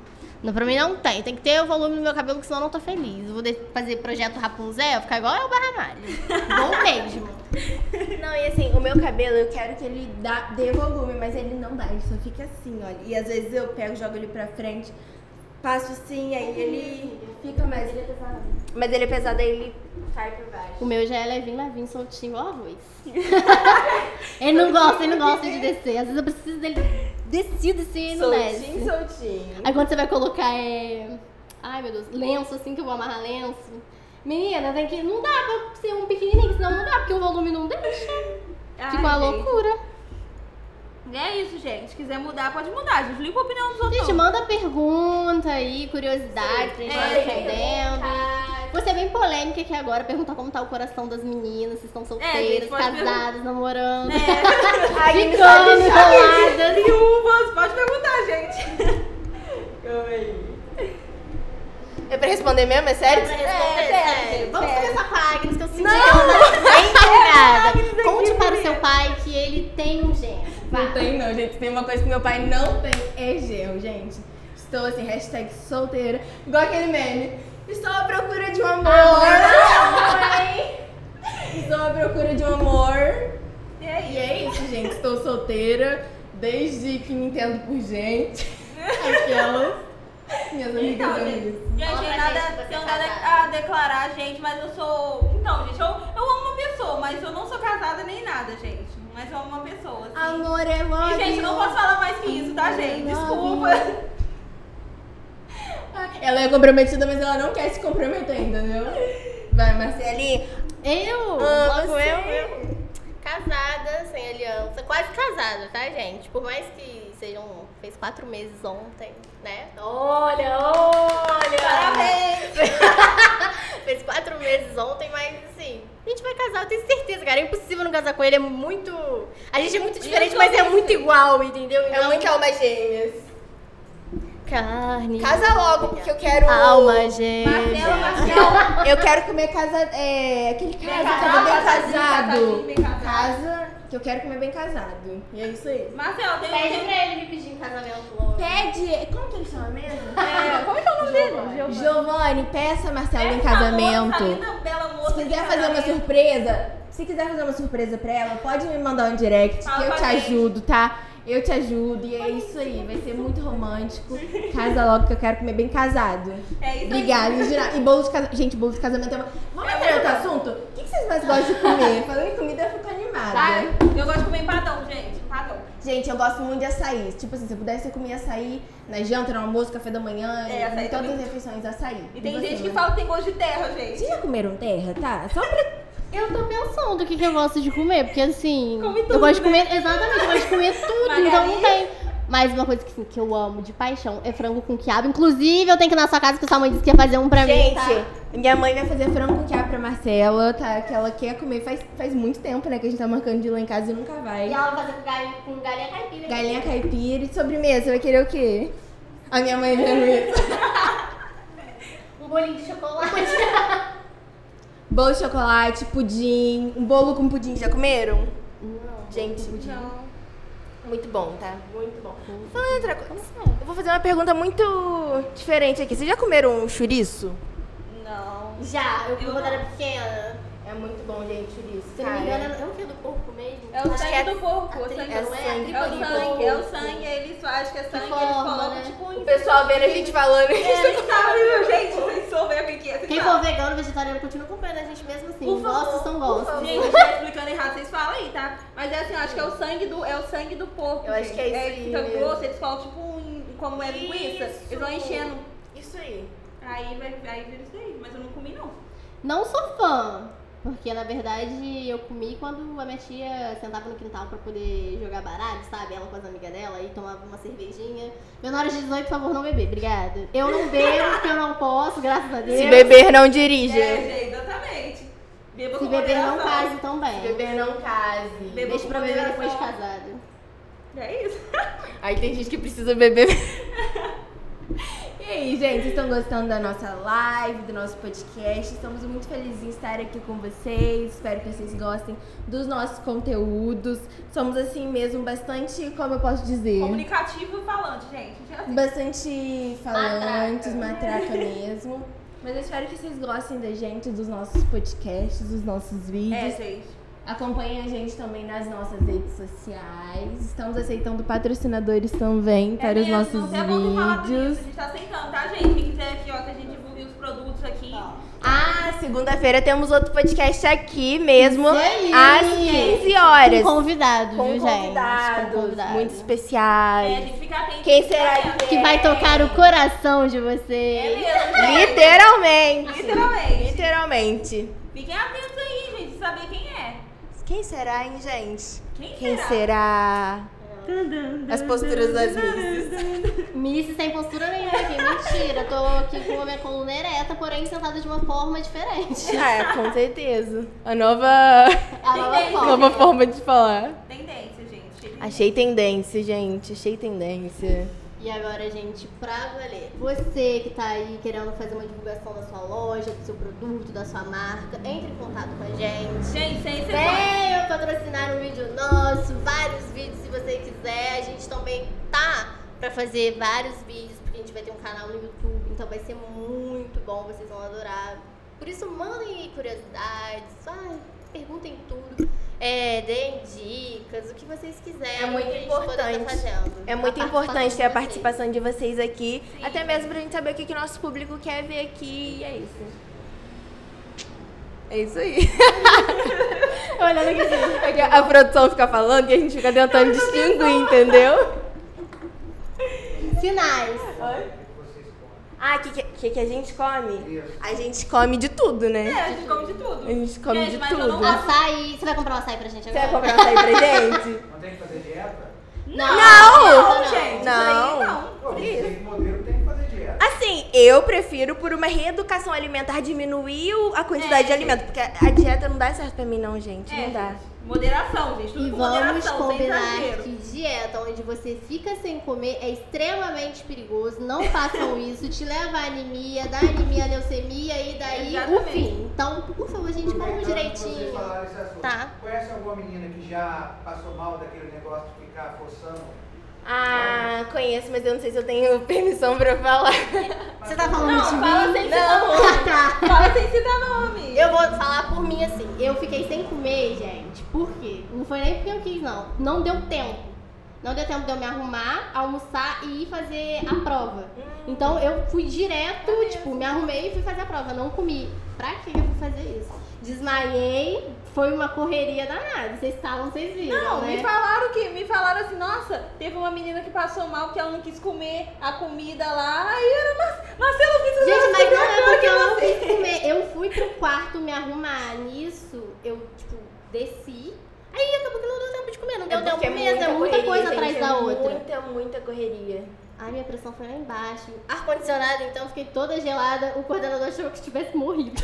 Não, pra mim não tem. Tem que ter o volume no meu cabelo, porque senão eu não tô feliz. Eu vou fazer projeto Rapunzel, ficar igual eu Barramalho. Bom mesmo. Não, e assim, o meu cabelo eu quero que ele dá, dê volume, mas ele não dá, ele só fica assim, olha. E às vezes eu pego, jogo ele pra frente, passo assim, aí ele fica mais. Mas ele é pesado, aí ele cai por baixo. O meu já é levinho, levinho, soltinho, igual arroz. ele não gosta, ele não gosta de descer. Às vezes eu preciso dele descido assim e não Soltinho, soltinho. Aí quando você vai colocar é. Ai meu Deus, lenço assim que eu vou amarrar lenço. Menina, tem que. Não dá pra ser um pequenininho, senão não dá, porque o volume não deixa. Ai, Fica uma gente. loucura. É isso, gente. Se quiser mudar, pode mudar. gente. Liga a opinião dos outros. Gente, manda pergunta aí, curiosidade pra gente É, respondendo. Você é bem polêmica aqui agora, perguntar como tá o coração das meninas, se estão solteiras, É, gente, pode casadas, namorando, É. Ficando enroladas. Viúvas, pode perguntar, gente. É pra responder mesmo? É sério? É, sério, sério. Vamos sério. começar com a Agnes, que eu senti que ela tá bem empolgada. Conte para o seu pai que ele tem um gênio. Não tem não, gente. Tem uma coisa que meu pai não tem, é gel, gente. Estou assim, hashtag solteira. Igual aquele meme. Estou à procura de um amor. Amor. Estou à procura de um amor. E aí? E é isso, gente. Estou solteira desde que me entendo por gente. Aquelas. Minhas amigas Então, amigas. gente, Fala gente, nada, tenho é nada casada. a declarar, gente, mas eu sou. Então, gente, eu, eu amo uma pessoa, mas eu não sou casada nem nada, gente. Mas eu amo uma pessoa. Assim. Amor é love. E, gente, não posso falar mais que isso, tá, gente? Desculpa. Ela é comprometida, mas ela não quer se comprometer ainda, entendeu? Vai, Marcelinha. Eu? Ah, logo você? eu, eu. Casada, sem aliança. Quase casada, tá, gente? Por mais que sejam. Fez quatro meses ontem, né? Olha, olha! Parabéns! Fez quatro meses ontem, mas assim, a gente vai casar, eu tenho certeza, cara. É impossível não casar com ele, é muito. A gente é muito diferente, mas é muito igual, entendeu? É Então, muito alma gêmeas. Carne. Casa logo, porque eu quero. Alma, gente. Marcelo, Marcelo. Eu quero comer casa. É, aquele casa, casa bem casado. Casa que eu quero comer bem casado. E é isso aí. Marcelo, tem Pede um. pra ele me pedir em casamento logo. Pede. Como que ele chama mesmo? É, como é que é o nome dele? Giovanni, peça Marcelo em Essa moça, casamento. linda, bela moça Se quiser fazer uma surpresa, se quiser fazer uma surpresa pra ela, pode me mandar um direct Fala que eu te gente. ajudo, tá? Eu te ajudo e é isso aí. Vai ser muito romântico. Casa logo que eu quero comer bem casado. É isso aí. Obrigada, em. E bolo de casamento. Gente, bolo de casamento é uma. Vamos É entrar em outro assunto? O que que vocês mais gostam de comer? Falando em comida, eu fico animada. Ai, eu gosto de comer empadão, gente. Empadão. Gente, eu gosto muito de açaí. Tipo assim, se eu pudesse, eu comia açaí na janta, no almoço, café da manhã, É, em todas também. as refeições, açaí. E tem você, gente que fala que tem gosto de terra, Vocês gente. já comeram terra, tá? Só pra. Eu tô pensando o que, que eu gosto de comer, porque assim. Come tudo, eu gosto de né? comer. Exatamente, eu gosto de comer tudo, Margarina. então não tem. Mas uma coisa que, assim, que eu amo de paixão é frango com quiabo. Inclusive, eu tenho que ir na sua casa que sua mãe disse que ia fazer um pra mim. Gente, tá? minha mãe vai fazer frango com quiabo pra Marcela, tá? Que ela quer comer faz, faz muito tempo, né? Que a gente tá marcando de ir lá em casa e nunca vai. E ela vai fazer com galinha, com galinha caipira. Galinha caipira e sobremesa, vai querer o quê? A minha mãe vendo isso. Um bolinho de chocolate. Bolo de chocolate, pudim, um bolo com pudim, já comeram? Não. Gente, Não. Muito bom, tá? Muito bom. Falando outra coisa, eu vou fazer uma pergunta muito diferente aqui. Vocês já comeram um chouriço? Não. Já, eu Eu quando era não. pequena. É muito bom, gente, chouriço. Se não me engano, é o que do porco mesmo? É o Acho sangue é- do porco. a o sangue é do- sangue É o do sangue, é o porco. sangue. Eles acham que é sangue, eles colocam né? tipo O em. pessoal vendo a gente falando É, isso. eles sabem, viu, gente? Vocês souberam o que é. Quem for vegano, vegetariano, continua acompanhando a gente mesmo assim. Por favor, Gosto, são por gostos. favor. Gente, estiver explicando errado, vocês falam aí, tá? Mas é assim, eu acho que é o sangue do, é o sangue do porco. Eu acho gente. que é isso aí fica mesmo. grosso, eles colocam tipo como é linguiça. Isso. Eles vão enchendo. Isso aí. Aí vai aí vira isso aí. Mas eu não comi, não. Não sou fã. Porque, na verdade, eu comi quando a minha tia sentava no quintal pra poder jogar baralho, sabe? Ela com as amigas dela e tomava uma cervejinha. Menores de 18, por favor, não beber. Obrigada. Eu não bebo porque eu não posso, graças a Deus. Se beber, não dirija. É, gente, exatamente. Beba Se beber, não case também. beber, não case. Beba Deixa pra beber depois de casado. É isso. Aí tem gente que precisa beber. E aí, gente, vocês estão gostando da nossa live, do nosso podcast? Estamos muito felizes em estar aqui com vocês. Espero que vocês gostem dos nossos conteúdos. Somos assim mesmo bastante, como eu posso dizer, Comunicativo e falante, gente. Bastante falantes, matraca mesmo. Mas eu espero que vocês gostem da gente, dos nossos podcasts, dos nossos É, vídeos. gente. Acompanhem a gente também nas nossas redes sociais. Estamos aceitando patrocinadores também para é os mesmo, nossos é ter falado vídeos. Isso. A gente tá aceitando, tá, gente? Quem quiser aqui, ó, que a gente divulgue os produtos aqui. Ah, segunda-feira temos outro podcast aqui mesmo, às 15 horas. Com convidados, Com viu, gente? convidados, Com convidados. muito É, a especiais. gente fica atento. Quem será atento. Que vai tocar o coração de vocês. É mesmo, gente. Literalmente. Literalmente. Literalmente. Fiquem atentos aí, gente, saber quem é. Quem será, hein, gente? Quem, Quem será? será? As posturas das misses. Miss sem postura nenhuma aqui, mentira. Tô aqui com a minha coluna ereta, porém sentada de uma forma diferente. Ah, é, com certeza. A nova, A nova forma. nova forma de falar. Tendência, gente. Achei tendência, gente. Achei tendência. E agora, gente, pra valer, você que tá aí querendo fazer uma divulgação da sua loja, do seu produto, da sua marca, entre em contato com a gente. Gente, sem exceções. Venha patrocinar um vídeo nosso, vários vídeos se você quiser. A gente também tá pra fazer vários vídeos, porque a gente vai ter um canal no YouTube, então vai ser muito bom, vocês vão adorar. Por isso, mandem aí curiosidades. Ai, perguntem tudo. É, deem dicas, o que vocês quiserem. É muito tá importante. fazendo. É muito importante ter a participação de vocês aqui, Sim. até mesmo pra gente saber o que, que o nosso público quer ver aqui, e é isso. É isso aí. Olhando aqui. É a produção fica falando e a gente fica tentando distinguir, entendeu? Sinais. Ah, o que, que, que, a gente come? A gente come de tudo, É, né? a gente come de tudo. A gente come Gente, de tudo. não Açaí. Você vai comprar um açaí pra gente Você vai agora? comprar um açaí pra gente? Não tem que fazer dieta? Não! Não, Não, gente. Não. Isso aí não. Pô, você eu prefiro por uma reeducação alimentar diminuir a quantidade É, de alimento, porque a dieta não dá certo pra mim não, gente, É, não dá. gente, Moderação, gente. Tudo E com vamos combinar que dieta onde você fica sem comer é extremamente perigoso. Não façam isso, te leva a anemia, dá anemia, leucemia e daí o fim. Então, por favor, gente, Aproveitando que Vocês direitinho. falaram esse assunto. Tá. Conhece alguma menina que já passou mal daquele negócio de ficar forçando? Ah, conheço, mas eu não sei se eu tenho permissão pra falar. Você tá falando Não, de fala mim? sem citar nome. tá. Fala sem citar nome. Eu vou falar por mim assim, eu fiquei sem comer, gente. Por quê? Não foi nem porque eu quis, não. Não deu tempo. Não deu tempo de eu me arrumar, almoçar e ir fazer a prova. Então eu fui direto, tipo, me arrumei e fui fazer a prova. Não comi. Pra que eu fui fazer isso? Desmaiei, foi uma correria danada. Vocês estavam, vocês viram, Não, né? me falaram que me falaram assim, nossa, teve uma menina que passou mal porque ela não quis comer a comida lá. Aí era Mar Marcelo Vitor. Gente, mas não é porque eu não quis comer. Eu fui pro quarto me arrumar. Nisso, eu, tipo, desci. Aí acabou que não deu tempo de comer. Não deu tempo porque mesmo. É muita correria, coisa gente, atrás é da outra. Muita, muita correria. Ai, minha pressão foi lá embaixo. Ar-condicionado, então, fiquei toda gelada. O coordenador achou que tivesse morrido.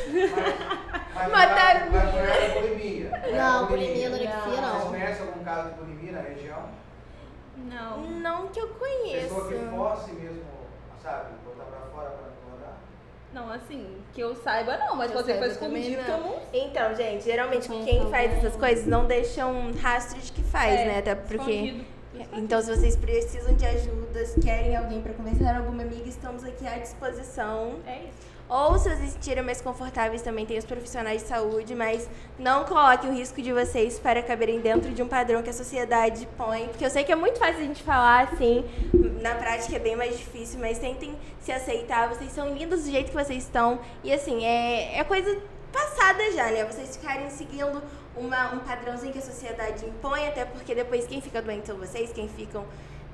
Mas Mataram vai vai a bulimia. Vai Não, bulimia, anorexia, não. conhecem algum caso de bulimia na região? Não. Não que eu conheço. Pessoa que force mesmo, sabe, botar pra fora pra engordar? Não, assim, que eu saiba não, mas Eu você foi escondido que eu não Então, gente, geralmente quem faz essas coisas não deixa um rastro de que faz, É, né? Até porque. escondido. Então, se vocês precisam de ajuda, se querem alguém pra conversar, alguma amiga, estamos aqui à disposição. É isso. Ou se vocês se sentirem mais confortáveis, também tem os profissionais de saúde, mas não coloque o risco de vocês para caberem dentro de um padrão que a sociedade põe. Porque eu sei que é muito fácil a gente falar assim, na prática é bem mais difícil, mas tentem se aceitar. Vocês são lindos do jeito que vocês estão. E assim, é, é coisa passada já, né? Vocês ficarem seguindo uma, um padrãozinho que a sociedade impõe, até porque depois quem fica doente são vocês, quem ficam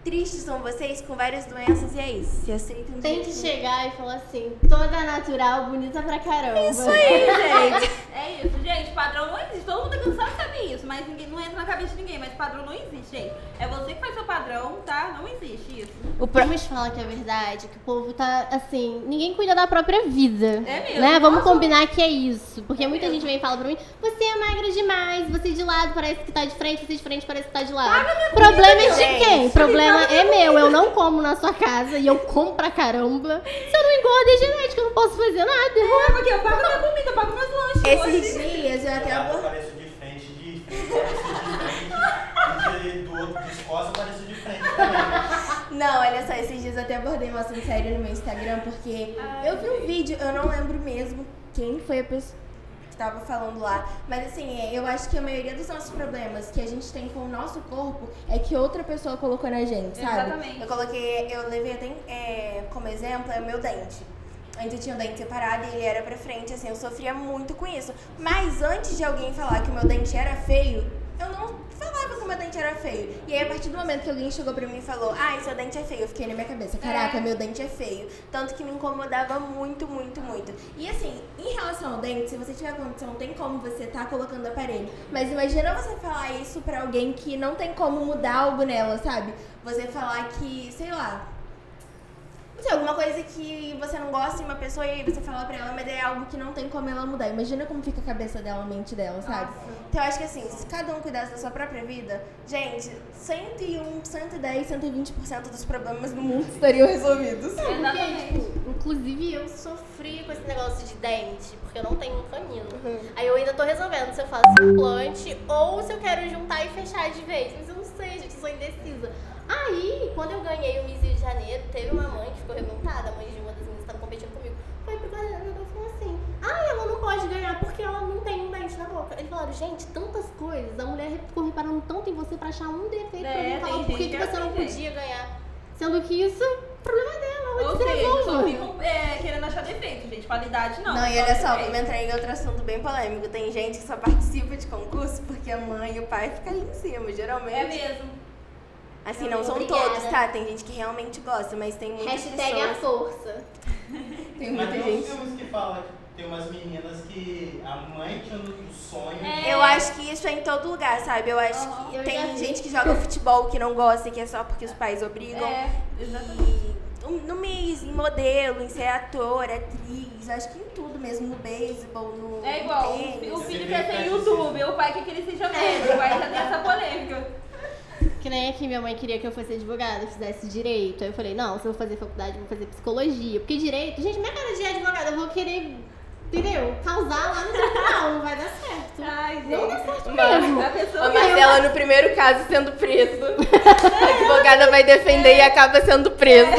tristes são vocês, com várias doenças, e é isso. Se aceitem do Tem que jeito chegar e falar assim, toda natural, bonita pra caramba. Isso aí, gente. É isso, gente. Padrão não existe. Todo mundo é cansado de saber isso, mas ninguém, não entra na cabeça de ninguém. Mas padrão não existe, gente. É você que faz seu padrão, tá? Não existe isso. O Vamos falar que é verdade, que o povo tá assim, ninguém cuida da própria vida. É mesmo. Né? Vamos Nossa. combinar que é isso. Porque É muita mesmo. gente vem e fala pra mim, você é magra demais, você de lado parece que tá de frente, você de frente parece que tá de lado. Problema é de gente. quem? Problema é meu. Eu não como na sua casa e eu como pra caramba. Se eu não engordo, é genética, eu não posso fazer nada. É porque eu pago minha comida, eu pago meus lanches. Esses dias eu até Eu abordei. apareço de frente, de frente, apareço de frente, e do outro de costas apareço de frente também. Não, olha só, esses dias eu até abordei um assunto sério no meu Instagram, porque eu vi um vídeo, eu não lembro mesmo quem foi a pessoa que tava falando lá. Mas assim, é, eu acho que a maioria dos nossos problemas que a gente tem com o nosso corpo é que outra pessoa colocou na gente, sabe? Exatamente. Eu coloquei, eu levei até é, como exemplo é o meu dente. Antes eu tinha o dente separado e ele era pra frente, assim, eu sofria muito com isso. Mas antes de alguém falar que o meu dente era feio, eu não falava que o meu dente era feio. E aí, a partir do momento que alguém chegou pra mim e falou, ai, seu dente é feio, eu fiquei na minha cabeça, caraca, É. meu dente é feio. Tanto que me incomodava muito, muito, muito. E assim, em relação ao dente, se você tiver condição, tem como você tá colocando aparelho. Mas imagina você falar isso pra alguém que não tem como mudar algo nela, sabe? Você falar que, sei lá, sei, alguma coisa que você não gosta em uma pessoa e aí você fala pra ela, mas é algo que não tem como ela mudar. Imagina como fica a cabeça dela, a mente dela, sabe? Então eu acho que assim, se cada um cuidasse da sua própria vida, gente, 101, 110, 120% dos problemas do mundo estariam resolvidos. Porque, Exatamente. tipo, inclusive eu sofri com esse negócio de dente, porque eu não tenho um canino. Aí eu ainda tô resolvendo se eu faço implante ou se eu quero juntar e fechar de vez. Mas eu não sei, gente, eu sou indecisa. Aí, quando eu ganhei o Miss Janeiro, teve uma mãe que ficou revoltada, a mãe de uma das meninas que estava competindo comigo. Foi pro coordenador e falou assim: Ah, ela não pode ganhar porque ela não tem um dente na boca. Ele falou: falaram, gente, tantas coisas. A mulher ficou reparando tanto em você pra achar um defeito pra É, mim falar por que que você não podia ganhar. Sendo que isso, problema é dela, ela Ou se seja, só ficam é, querendo achar defeito, gente. Qualidade não. Não, e só olha só, defeito. vamos entrar em outro assunto bem polêmico. Tem gente que só participa de concurso porque a mãe e o pai ficam ali em cima, geralmente. É mesmo. Assim, não são Obrigada. todos, tá? Tem gente que realmente gosta, mas tem muitas Hashtag a pessoas... força. Tem Mas muita tem uns gente... filmes que falam que tem umas meninas que a mãe tinha o sonho. É. Eu acho que isso é em todo lugar, sabe? Eu acho Aham. que Eu tem gente que joga futebol que não gosta, que é só porque os pais obrigam. É, exatamente. E no Miss, em modelo, em ser ator, atriz, acho que em tudo mesmo, no beisebol, no É igual, o tênis. o filho quer que ser faz YouTube, o pai quer que ele seja médico, o pai já tem essa polêmica. Que nem aqui minha mãe queria que eu fosse advogada, fizesse direito. Aí eu falei, não, se eu vou fazer faculdade, eu vou fazer psicologia. Porque direito, gente, minha cara de advogada, eu vou querer, entendeu? Causar lá no tribunal, não vai dar certo. Ai, gente. Não dá certo mesmo. A A pessoa Marcela, no primeiro caso, sendo preso. A advogada vai defender e acaba sendo presa.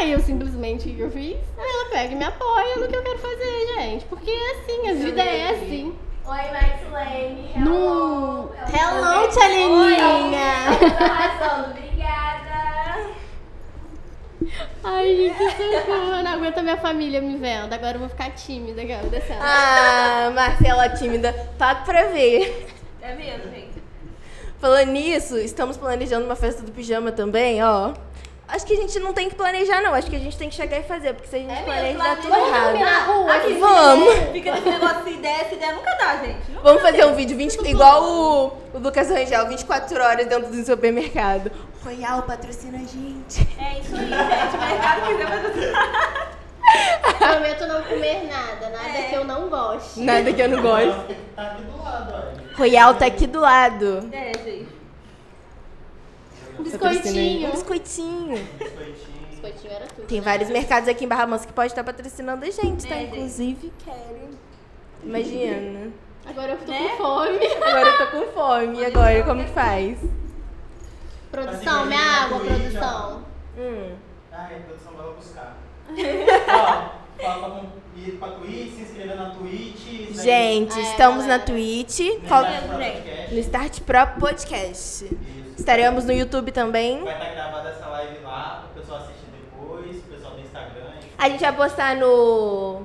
Aí eu simplesmente, o que eu fiz? Ela pega e me apoia no que eu quero fazer, gente. Porque é assim, a vida é assim. Oi, Max Lane. No... Hello, tia Leninha! Arrasando, obrigada. Ai, gente, socorro. Eu não aguento a minha família me vendo. Agora eu vou ficar tímida, dessa. Ah, Marcela tímida. Pago pra ver. É mesmo, gente. Falando nisso, estamos planejando uma festa do pijama também, ó. Acho que a gente não tem que planejar, não. Acho que a gente tem que chegar e fazer, porque se a gente É planeja, dá tudo errado. na rua? Aqui, Vamos. Fica nesse negócio se der, se der, nunca dá, gente. Nunca Vamos fazer um vídeo 20, igual o, o Lucas Rangel, 24 horas dentro do supermercado. Royal patrocina a gente. É isso aí, gente. O mercado quiser fazer Prometo não comer nada, nada É. que eu não goste. Nada que eu não gosto. Ela Tá aqui do lado, olha. Royal tá aqui do lado. É, gente. Um biscoitinho. Um biscoitinho. Biscoitinho. Biscoitinho era tudo. Tem né? vários mercados aqui em Barra Mansa que pode estar patrocinando a gente, tá? É, gente. Inclusive, quero. Imagina. Agora eu tô Né? com fome. Agora eu tô com fome. E agora, como que faz? Produção, minha água, Twitch, produção. Hum. Ai, a produção vai lá buscar. Ó, fala pra ir pra Twitch, se inscrever na Twitch. Gente, É, estamos na galera. Twitch. No Qual- Start Pro. Podcast. No Start Pro Podcast. Isso. Estaremos no YouTube também. Vai estar gravada essa live lá, o pessoal assistir depois, o pessoal do Instagram. A gente vai postar no.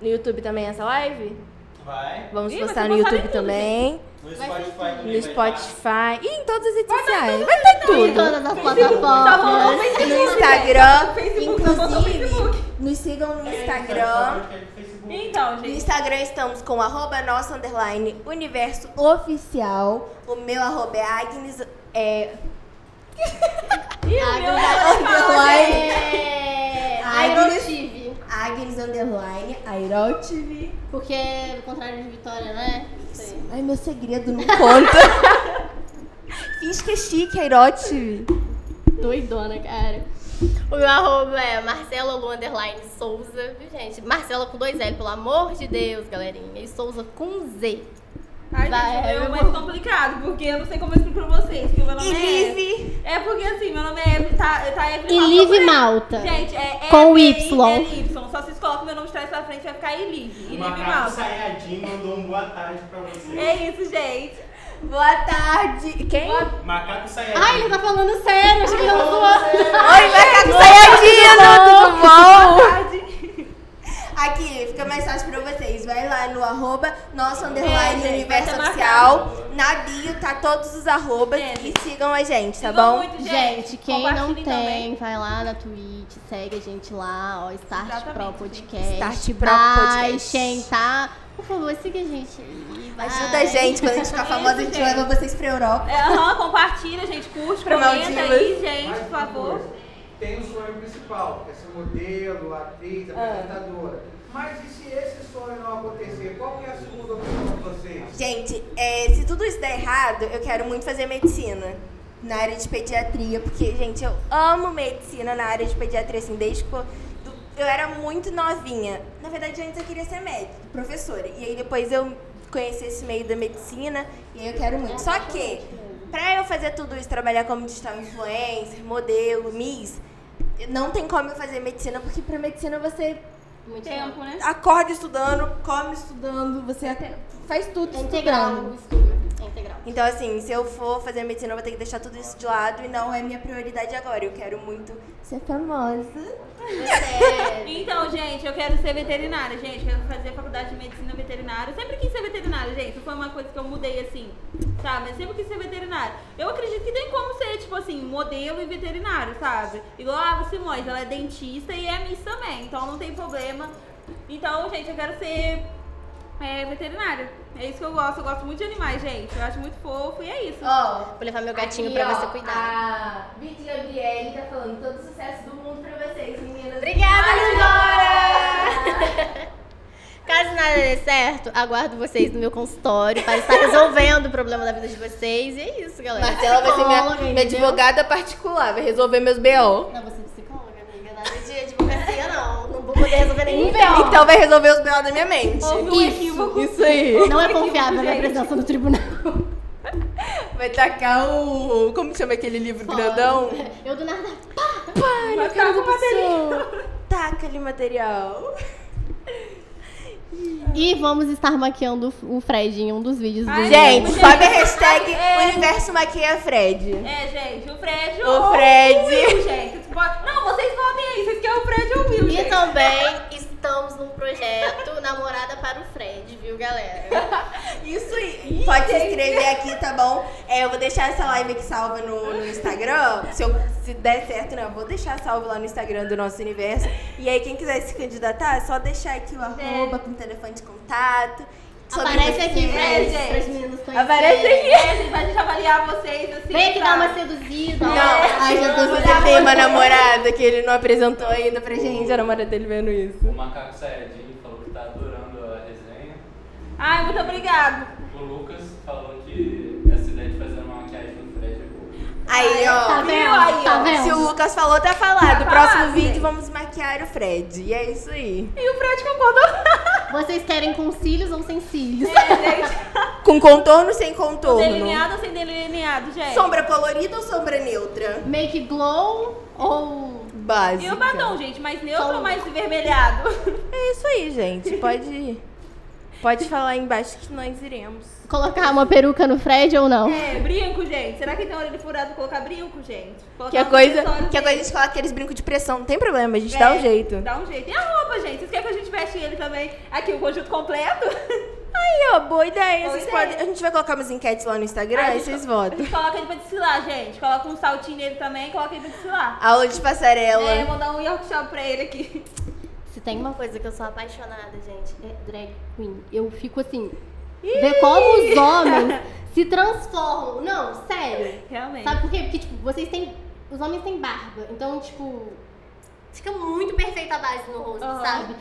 No YouTube também essa live? Vai. Vamos Ih, vai postar no YouTube em tudo, também. No Vai Spotify também. No vai estar. Spotify. E em todas as redes sociais. Vai ter Em tudo. todas as plataformas. No Instagram. Inclusive, Facebook. nos sigam no É, Instagram. Então, No gente. Instagram estamos com arroba nosso underline universo oficial. O meu arroba é Agnes. É, underline. É. Agnes. Aerotive. Agnes underline Aerotive. Porque é o contrário de Vitória, né? Sei. Ai, meu segredo não conta. Finge que é chique, Aerotive. Doidona, cara. O meu arroba é Marcela Underline Souza, viu, gente? Marcela com dois L, pelo amor de Deus, galerinha. E Souza com Z. Ai, Vai, gente, o é mais complicado, porque eu não sei como eu explico pra vocês, que o meu nome E é... Live. É porque assim, meu nome é Evelyn, tá, tá Evelyn E Malta Live. Malta. Gente, é Com E-V-I-L-Y. Y. Só vocês colocam meu nome de trás pra frente, vai ficar Elive. O Elive Malta. Sayajin mandou um boa tarde pra você. É isso, gente. Boa tarde. Quem? Macaco Sayajin. Ai, ele tá falando sério, acho que ele não zoou. Oi, macaco saiadino, tudo bom? Boa tarde. Aqui, fica mais fácil pra vocês. Vai lá no arroba nosso É, underline gente, universo oficial. Na bio tá todos os arrobas É, e sigam a gente, tá bom? muito, Gente, quem não tem, também. vai lá na Twitch, segue a gente lá, ó, Start Exatamente, Pro gente. Podcast. Start Pro Podcast. Baixem, tá? Por favor, siga a gente aí. vai. Ajuda a gente, quando a gente ficar famosa, a gente leva vocês pra Europa. É, Aham, compartilha, gente, curte, comenta aí, gente, por favor. Tem o sonho principal, que é ser modelo, atriz, apresentadora. Mas e se esse sonho não acontecer? Qual que é a segunda opção de vocês? Gente, é, se tudo isso der errado, eu quero muito fazer medicina. Na área de pediatria, porque, gente, eu amo medicina na área de pediatria, assim, desde que eu, eu era muito novinha. Na verdade, antes eu queria ser médica, professora. E aí depois eu conheci esse meio da medicina e aí eu quero muito. Só que, pra eu fazer tudo isso, trabalhar como digital influencer, modelo, miss, não tem como eu fazer medicina, porque pra medicina você Muito tempo, né? Acorda estudando, come estudando, você faz tudo É integral estudando. estudo. É integral. Então, assim, se eu for fazer medicina, eu vou ter que deixar tudo isso de lado e não é minha prioridade agora. Eu quero muito ser famosa. Então, gente, eu quero ser veterinária, gente. Quero fazer faculdade de medicina veterinária. Eu sempre quis ser veterinária, gente. Foi uma coisa que eu mudei assim, sabe? Mas sempre quis ser veterinária. Eu acredito que tem como ser, tipo assim, modelo e veterinário, sabe? Igual a Simões, ela é dentista e é Miss também. Então não tem problema. Então, gente, eu quero ser é, veterinária. É isso que eu gosto. Eu gosto muito de animais, gente. Eu acho muito fofo e é isso. Ó, Vou levar meu gatinho aqui, pra ó, você cuidar. A Gabriele tá falando todo sucesso do mundo pra vocês, meninas. Obrigada, Lindora! Caso nada dê certo, aguardo vocês no meu consultório para estar resolvendo o problema da vida de vocês. E é isso, galera. Marcela vai ser minha, minha advogada particular, vai resolver meus BO. Não, você. Nada de advocacia, não. Não vou poder resolver nenhum B.O. Então vai resolver os BO da minha mente. Um equívoco. Isso aí. Não é confiável na presença do tribunal. Vai tacar o. Como chama aquele livro grandão? Eu do nada. Vai ficar com material. Taca ali material. E vamos estar maquiando o Fred em um dos vídeos do Ai, Gente, Gente, sobe a hashtag é. Universo Maquia Fred. É, gente, o Fred O Fred. o Will, gente. Vocês podem- Não, vocês votem aí. Vocês querem o Fred ou o Will, E gente. também estamos num projeto Namorada para o Fred, viu, galera? Isso aí. Pode se inscrever aqui, tá bom? É, eu vou deixar essa live aqui salva no, no Instagram. Se, eu, se der certo, né? Eu vou deixar salvo lá no Instagram do nosso universo. E aí, quem quiser se candidatar, é só deixar aqui o arroba com telefone de contato. Aparece aqui, Fred, gente. Aparece aqui. É, gente, pra gente avaliar vocês, assim. Vem aqui dar sabe? uma seduzida. Não, ó. ai, já tô você tem uma namorada que ele não apresentou ainda pra gente, a namorada dele vendo isso. O Macaco Sayajin falou que tá adorando a resenha. Ai, muito obrigado. O Lucas falou que Aí, Tá ó. vendo? aí, tá ó. vendo? Se o Lucas falou, tá falado. Tá Próximo falado, vídeo gente. vamos maquiar o Fred. E é isso aí. E o Fred concordou. Vocês querem com cílios ou sem cílios? É, gente. Com contorno sem contorno? Delineado ou sem delineado, gente? Sombra colorida ou sombra neutra? Make glow ou. Básica. E o batom, gente? Mais neutro Só ou mais avermelhado? É isso aí, gente. Pode, pode falar aí embaixo que nós iremos. Colocar uma peruca no Fred ou não? É, brinco, gente. Será que tem orelha furada pra colocar brinco, gente? Colocar Que a coisa, que a coisa a gente coloca aqueles brincos de pressão. Não tem problema, a gente É, dá um jeito. Dá um jeito. E a roupa, gente? Vocês querem que a gente veste ele também? Aqui, o conjunto completo? Aí, ó, boa ideia. Boa Vocês ideia. podem- a gente vai colocar umas enquetes lá no Instagram Aí e gente vocês co- A votam. gente coloca ele pra desfilar, gente. Coloca um saltinho nele também e coloca ele pra desfilar. Aula de passarela. É, vou dar um workshop pra ele aqui. Se tem uma coisa que eu sou apaixonada, gente, é drag queen. Eu fico assim. Ver como os homens se transformam. Não, sério. Realmente. Sabe por quê? Porque, tipo, vocês têm. Os homens têm barba. Então, tipo. Fica muito perfeita a base no rosto, Aham. sabe?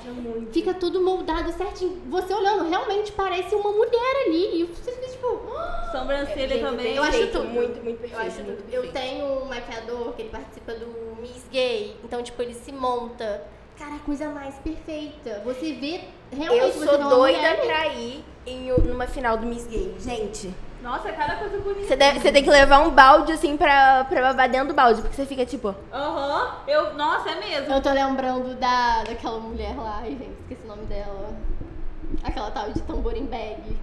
Fica tudo moldado certinho. Você olhando, realmente parece uma mulher ali. E você fica, tipo. "Ah!" Sobrancelha também. Eu acho tudo. muito, muito Eu perfeito, acho muito. Eu tenho um maquiador que ele participa do Miss Gay. Então, tipo, ele se monta. Cara, a coisa mais perfeita. Você vê realmente Eu sou doida pra ir em, numa final do Miss Gay. Gente, Nossa, cada coisa bonita. você, deve- você tem que levar um balde assim pra, pra babar dentro do balde, porque você fica tipo. Aham. Eu... Nossa, é mesmo. Eu tô lembrando da, daquela mulher lá, ai gente, esqueci o nome dela. Aquela tal de tamborim bag.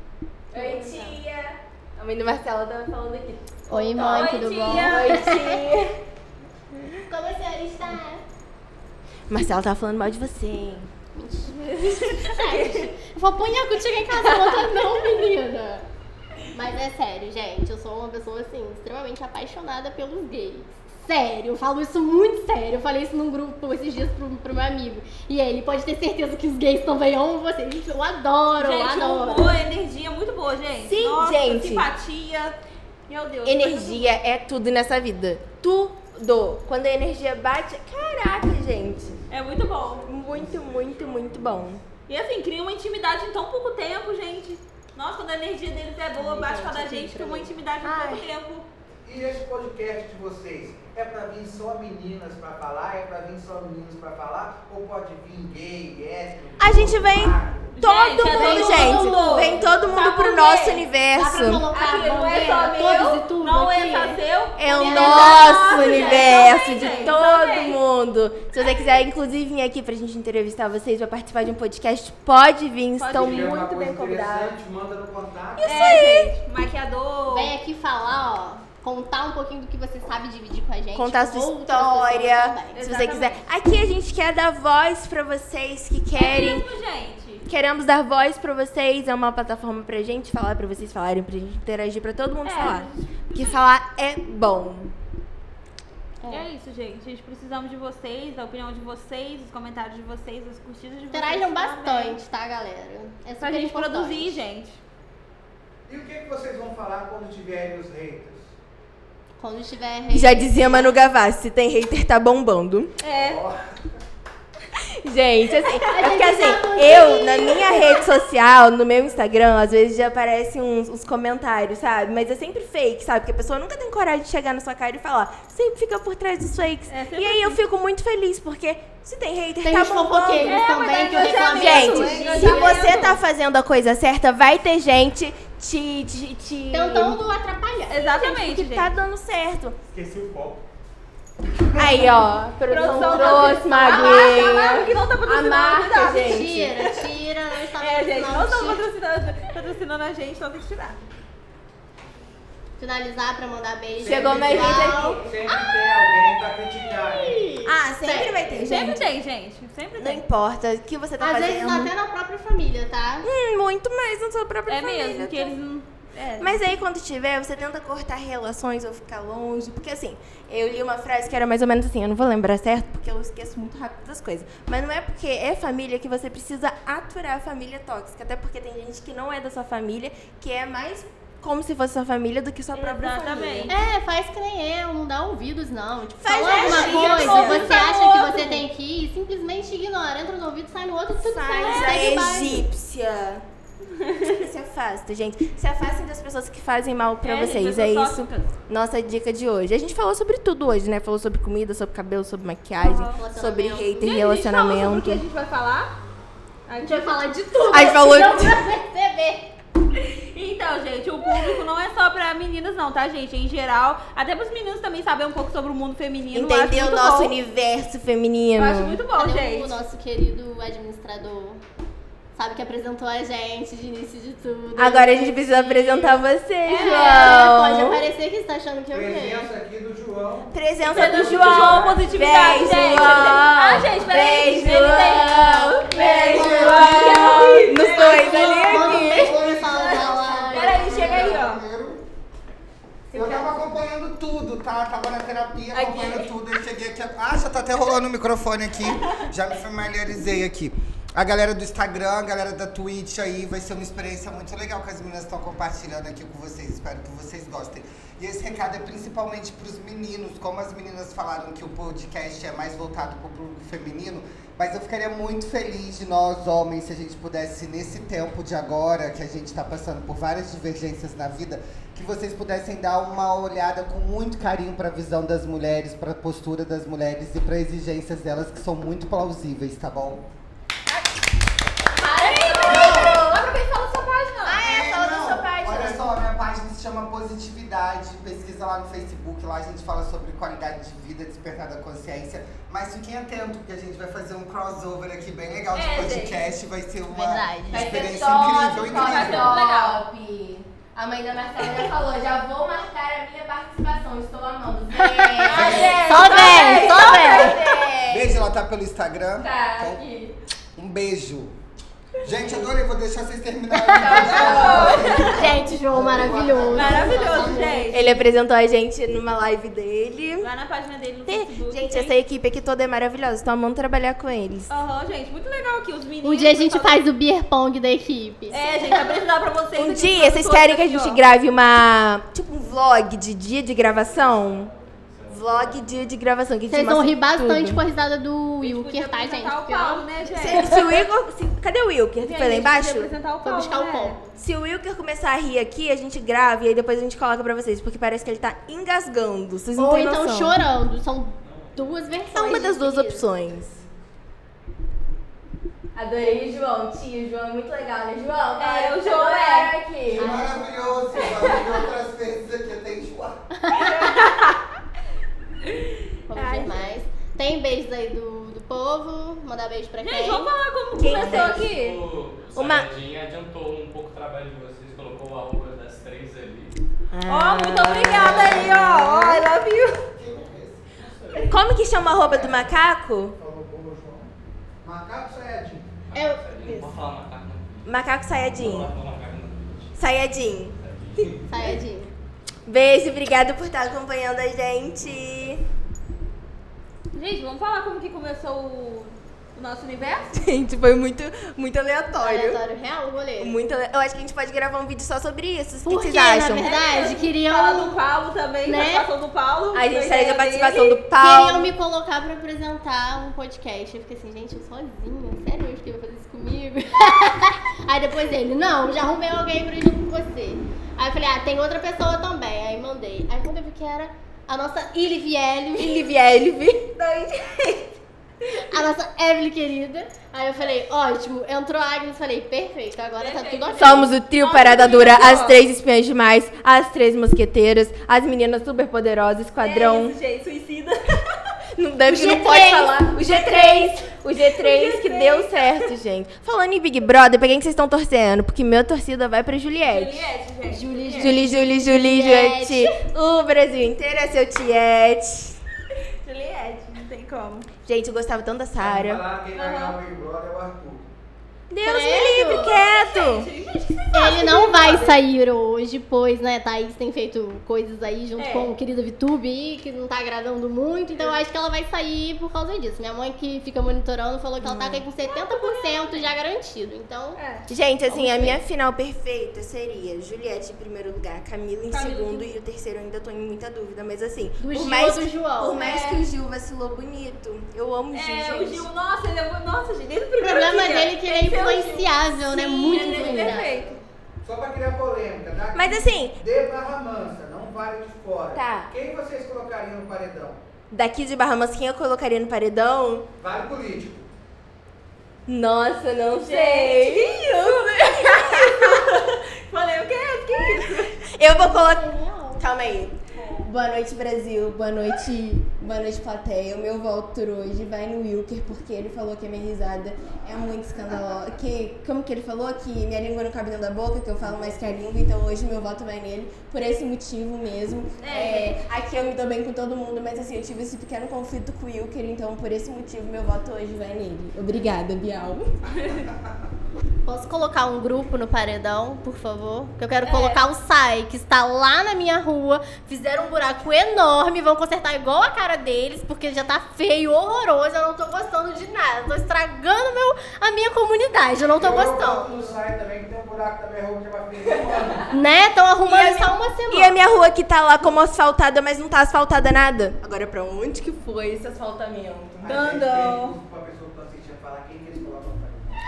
Oi, tia. A mãe do Marcelo tava falando aqui. Oi, mãe, Oi, tudo tia. bom? Oi, tia. Como a senhora está? Marcelo tava falando mal de você. Eu vou apanhar quando chegar em casa, a outra não, menina. Mas é sério, gente, eu sou uma pessoa, assim, extremamente apaixonada pelos gays. Sério, eu falo isso muito sério. Eu falei isso num grupo esses dias pro, pro meu amigo. E ele pode ter certeza que os gays também amam vocês. Eu adoro, eu Gente, adoro. humor, energia muito boa, gente. Sim, Nossa, gente. simpatia. Meu Deus. Energia é tudo nessa vida. Tudo. Quando a energia bate. Caraca, gente. É muito bom. Muito, muito, muito bom. E assim, cria uma intimidade em tão pouco tempo, gente. Nossa, quando a energia deles é boa, bate com a da gente, cria uma intimidade em pouco tempo. E esse podcast de vocês é pra vir só meninas pra falar? É pra vir só meninos pra falar? Ou pode vir gay, hétero? A gente vem- todo Gente, é mundo, todo gente. mundo. Vem todo mundo Sabe pro nosso universo. Aqui não é só meu, e tudo não é aqui? só seu. É o nosso gente. universo, Também, de gente, todo também. mundo. Se você quiser, inclusive, vir aqui pra gente entrevistar vocês, pra participar de um podcast, pode vir. Pode estão vir. Muito coisa bem convidados. interessante, manda no contato. É, gente, maquiador. Vem aqui falar, ó. Contar um pouquinho do que você sabe dividir com a gente. Contar a sua história, se você quiser. Aqui a gente quer dar voz pra vocês que É querem. mesmo, gente. Queremos dar voz pra vocês, é uma plataforma pra gente falar, pra vocês falarem, pra gente interagir, pra todo mundo É. falar. Porque falar é bom. É. isso, gente. A gente precisamos de vocês, da opinião de vocês, dos comentários de vocês, das curtidas de vocês. Interajam também. bastante, tá, galera? É Pra super gente importante. produzir, gente. E o que, que vocês vão falar quando tiverem os haters? Quando estiver... Já dizia Manu Gavassi, se tem hater, tá bombando. É. Gente, assim, é porque assim, tá eu, na minha rede social, no meu Instagram, às vezes já aparecem uns, uns comentários, sabe? Mas é sempre fake, sabe? Porque a pessoa nunca tem coragem de chegar na sua cara e falar. Sempre fica por trás dos fakes. É, e aí eu fico muito feliz, porque se tem hater, Tem tá os bombando. fofoqueiros É, também que é eu reclamei. Gente, É se você tá fazendo a coisa certa, vai ter gente te. te, te... Tentando atrapalhar. Exatamente, que gente. tá dando certo. Esqueci o copo. Aí, ó, a produção, Produção trouxe uma A marca, a que não tá A patrocinando, marca, cuidado. gente. Tira, tira, não está É, gente, não patrocinando, estão patrocinando, patrocinando a gente, então tem que tirar. Finalizar pra mandar beijo. Chegou mais gente aqui. Sempre tem alguém pra criticar. hein? Ah, sempre vai ter, Sempre gente. tem, gente. Sempre Não tem. importa o que você tá Às fazendo. vezes até na própria família, tá? Hum, muito mais na sua própria É família. mesmo, que tá? eles não. É. Mas aí quando tiver, você tenta cortar relações ou ficar longe. Porque assim, eu li uma frase que era mais ou menos assim, eu não vou lembrar certo, porque eu esqueço muito rápido das coisas. Mas não é porque é família que você precisa aturar a família tóxica. Até porque tem gente que não é da sua família, que é mais como se fosse sua família do que sua própria Exatamente. família. É, faz que nem eu, não dá ouvidos não. Tipo, Faz fala alguma coisa, você acha sai no que outro. você tem que ir, simplesmente ignora. Entra no ouvido, sai no outro, tudo segue o baile. egípcia. Se afasta, gente. Se afastem das pessoas que fazem mal pra É, vocês. gente, É isso. tóxicas. Nossa dica de hoje. A gente falou sobre tudo hoje, né? Falou sobre comida, sobre cabelo, sobre maquiagem, Relacionamento. sobre hater, Gente, a gente sobre o relacionamento. que a gente vai falar? A gente vai falar de tudo. A gente falou de- pra perceber. Então, gente, o público não é só pra meninas, não, tá, gente? Em geral, até pros meninos também saber um pouco sobre o mundo feminino. Entender o nosso bom. universo feminino. Eu acho muito bom, Cadê gente. o nosso querido administrador? Sabe que apresentou a gente de início de tudo. Agora a gente precisa apresentar você, É, João. pode aparecer que você tá achando que eu quero. Presença aqui do João. Presença do do João. João, positividade, gente. João. Ah, gente, peraí. Ele João. Vem, João. Nos dois ali aqui. beijo. Peraí, chega aí, ó. Eu tava acompanhando tudo, tá? Tava na terapia, acompanhando tudo. Eu cheguei aqui. Ah, já tá até rolando o microfone aqui. Já me familiarizei aqui. A galera do Instagram, a galera da Twitch aí, vai ser uma experiência muito legal que as meninas estão compartilhando aqui com vocês. Espero que vocês gostem. E esse recado é principalmente pros meninos. Como as meninas falaram que o podcast é mais voltado pro público feminino, mas eu ficaria muito feliz de nós, homens, se a gente pudesse, nesse tempo de agora, que a gente está passando por várias divergências na vida, que vocês pudessem dar uma olhada com muito carinho para a visão das mulheres, para a postura das mulheres e para exigências delas, que são muito plausíveis, tá bom? Aproveita e fala sua página. Ah, é, fala da Não, sua página. Olha só, a minha página se chama Positividade. Pesquisa lá no Facebook, lá a gente fala sobre qualidade de vida, despertar da consciência. Mas fiquem atentos, porque a gente vai fazer um crossover aqui bem legal de É, podcast. Vai ser uma Verdade. Vai ser experiência top, incrível, top, incrível. top. A mãe da Marcela já falou, já vou marcar a minha participação, estou amando. Vem, Só vem, só vem. Beijo, ela tá pelo Instagram. Tá, Então, aqui. um beijo. Gente, adorei, vou deixar vocês terminarem. Gente, João maravilhoso. Maravilhoso, gente. Ele apresentou a gente numa live dele. Lá na página dele no Facebook. Gente, essa equipe aqui toda é maravilhosa. Estou amando trabalhar com eles. Aham, gente, muito legal aqui. Os meninos. Um dia a gente faz o beer pong da equipe. É, gente, apresentar pra vocês. Um dia, vocês querem que a gente grave uma. Tipo um vlog de dia de gravação? Vlog dia de gravação. Que Vocês vão rir bastante tudo. com a risada do Wilker, tá, gente? apresentar o Paulo, né, gente? Se, se o Igor. se- cadê o Wilker? Foi lá embaixo? o Foi Paulo, buscar o né? pão. Se o Wilker começar a rir aqui, a gente grava e aí depois a gente coloca pra vocês, porque parece que ele tá engasgando. Vocês não Ou têm então noção. chorando. São duas versões. É uma das duas disso. opções. Adorei o João, tia. O João é muito legal, né, João? Fala É, o João é. aqui. Maravilhoso. Vi outras vezes aqui até enjoar. Vamos Ai, ver mais. Tem beijos aí do, do povo. Mandar beijo pra Gente, quem? vamos falar como Quem começou tem? aqui. O Uma- Sayajin adiantou um pouco o trabalho de vocês, colocou o arroba das três ali. Ó, muito obrigada aí, ó. Ó, I love you. Como que chama a roupa do macaco? Falou boa, João. Macaco Sayajin. Eu- Não vou falar macaco não. Macaco Não falar macaco. Beijo, obrigada por estar acompanhando a gente. Gente, vamos falar como que começou o, o nosso universo? Gente, foi muito, muito aleatório. Aleatório real o rolê. Muito ale- Eu acho que a gente pode gravar um vídeo só sobre isso. O que Porque, vocês acham? na verdade, queriam, Falar do Paulo também, Né? participação do Paulo. A gente traz a participação dele. do Paulo. queriam me colocar pra apresentar um podcast. Eu fiquei assim, gente, eu sozinha? Sério, eu fiquei vai fazer isso comigo? Aí depois ele, não, já arrumei alguém pra ir junto com você. Aí eu falei, ah, tem outra pessoa também. Aí mandei. Aí quando eu vi que era a nossa Liv Elvi. a nossa Evelyn querida. Aí eu falei, ótimo, entrou a Agnes, falei, perfeito, agora tá tudo ok. Somos o trio Parada Dura, as três espiãs demais, as três mosqueteiras, as meninas super poderosas, esquadrão. É isso, gente, suicida. Não deve O não G3. pode falar. O G3. O G3 que deu certo, gente. Falando em Big Brother, pra quem que vocês estão torcendo? Porque minha torcida vai pra Juliette. Juliette, gente. Julie, Julie, Julie, Julie, Juliette. Juliette. O Brasil inteiro é seu Tiete. Juliette, não tem como. Gente, eu gostava tanto da Sara. Quem vai ganhar o Big Brother é o Arthur. Deus me Credo. livre, quieto. Gente, o Ele não vai sair hoje, pois, né, Thaís tem feito coisas aí junto É. com o querido Vitube aí, que não tá agradando muito, então eu acho que ela vai sair por causa disso. Minha mãe que fica monitorando falou que ela tá com 70% já garantido, então... É. Gente, assim, a minha final perfeita seria Juliette em primeiro lugar, Camila em Camila segundo e o terceiro eu ainda tô em muita dúvida, mas assim, Do por Gil mais, ou do João. por mais É. que o Gil vacilou bonito, eu amo o Gil, É, gente. o Gil, nossa, ele é. Nossa, gente, desde o O primeiro problema dia, dele é que ele é o influenciável, né? Sim, Muito ele é influenciável. perfeito. Só pra criar polêmica, tá? Mas assim, De Barra Mansa, não vale de fora. Tá. Quem vocês colocariam no paredão? daqui de Barra Mansa, quem eu colocaria no paredão? Vale político. Nossa, não Gente, sei. que isso, né? Falei, o que é? Que isso? Eu vou colocar. Calma aí. Boa noite, Brasil. Boa noite, boa noite, plateia. O meu voto hoje vai no Wilker, porque ele falou que a minha risada é muito escandalosa. Que, como que ele falou? Que minha língua não cabe dentro da boca, que eu falo mais que a língua. Então hoje meu voto vai nele, por esse motivo mesmo. É. É, aqui eu me dou bem com todo mundo, mas assim, eu tive esse pequeno conflito com o Wilker, então por esse motivo meu voto hoje vai nele. Obrigada, Bial. Posso colocar um grupo no paredão, por favor? Que eu quero colocar o Sai, que está lá na minha rua. Fizeram um buraco enorme, vão consertar igual a cara deles, porque já tá feio, horroroso. Eu não tô gostando de nada. Tô estragando meu, a minha comunidade. Eu não tô Eu gostando. no site também, que tem um buraco da minha roupa que já vai. Né? Estão arrumando a só uma semana. E a minha rua que tá lá como asfaltada, mas não tá asfaltada nada. Agora pra onde que foi esse asfaltamento? Dandão. pergunto Pra pessoa que tá assistindo falar quem que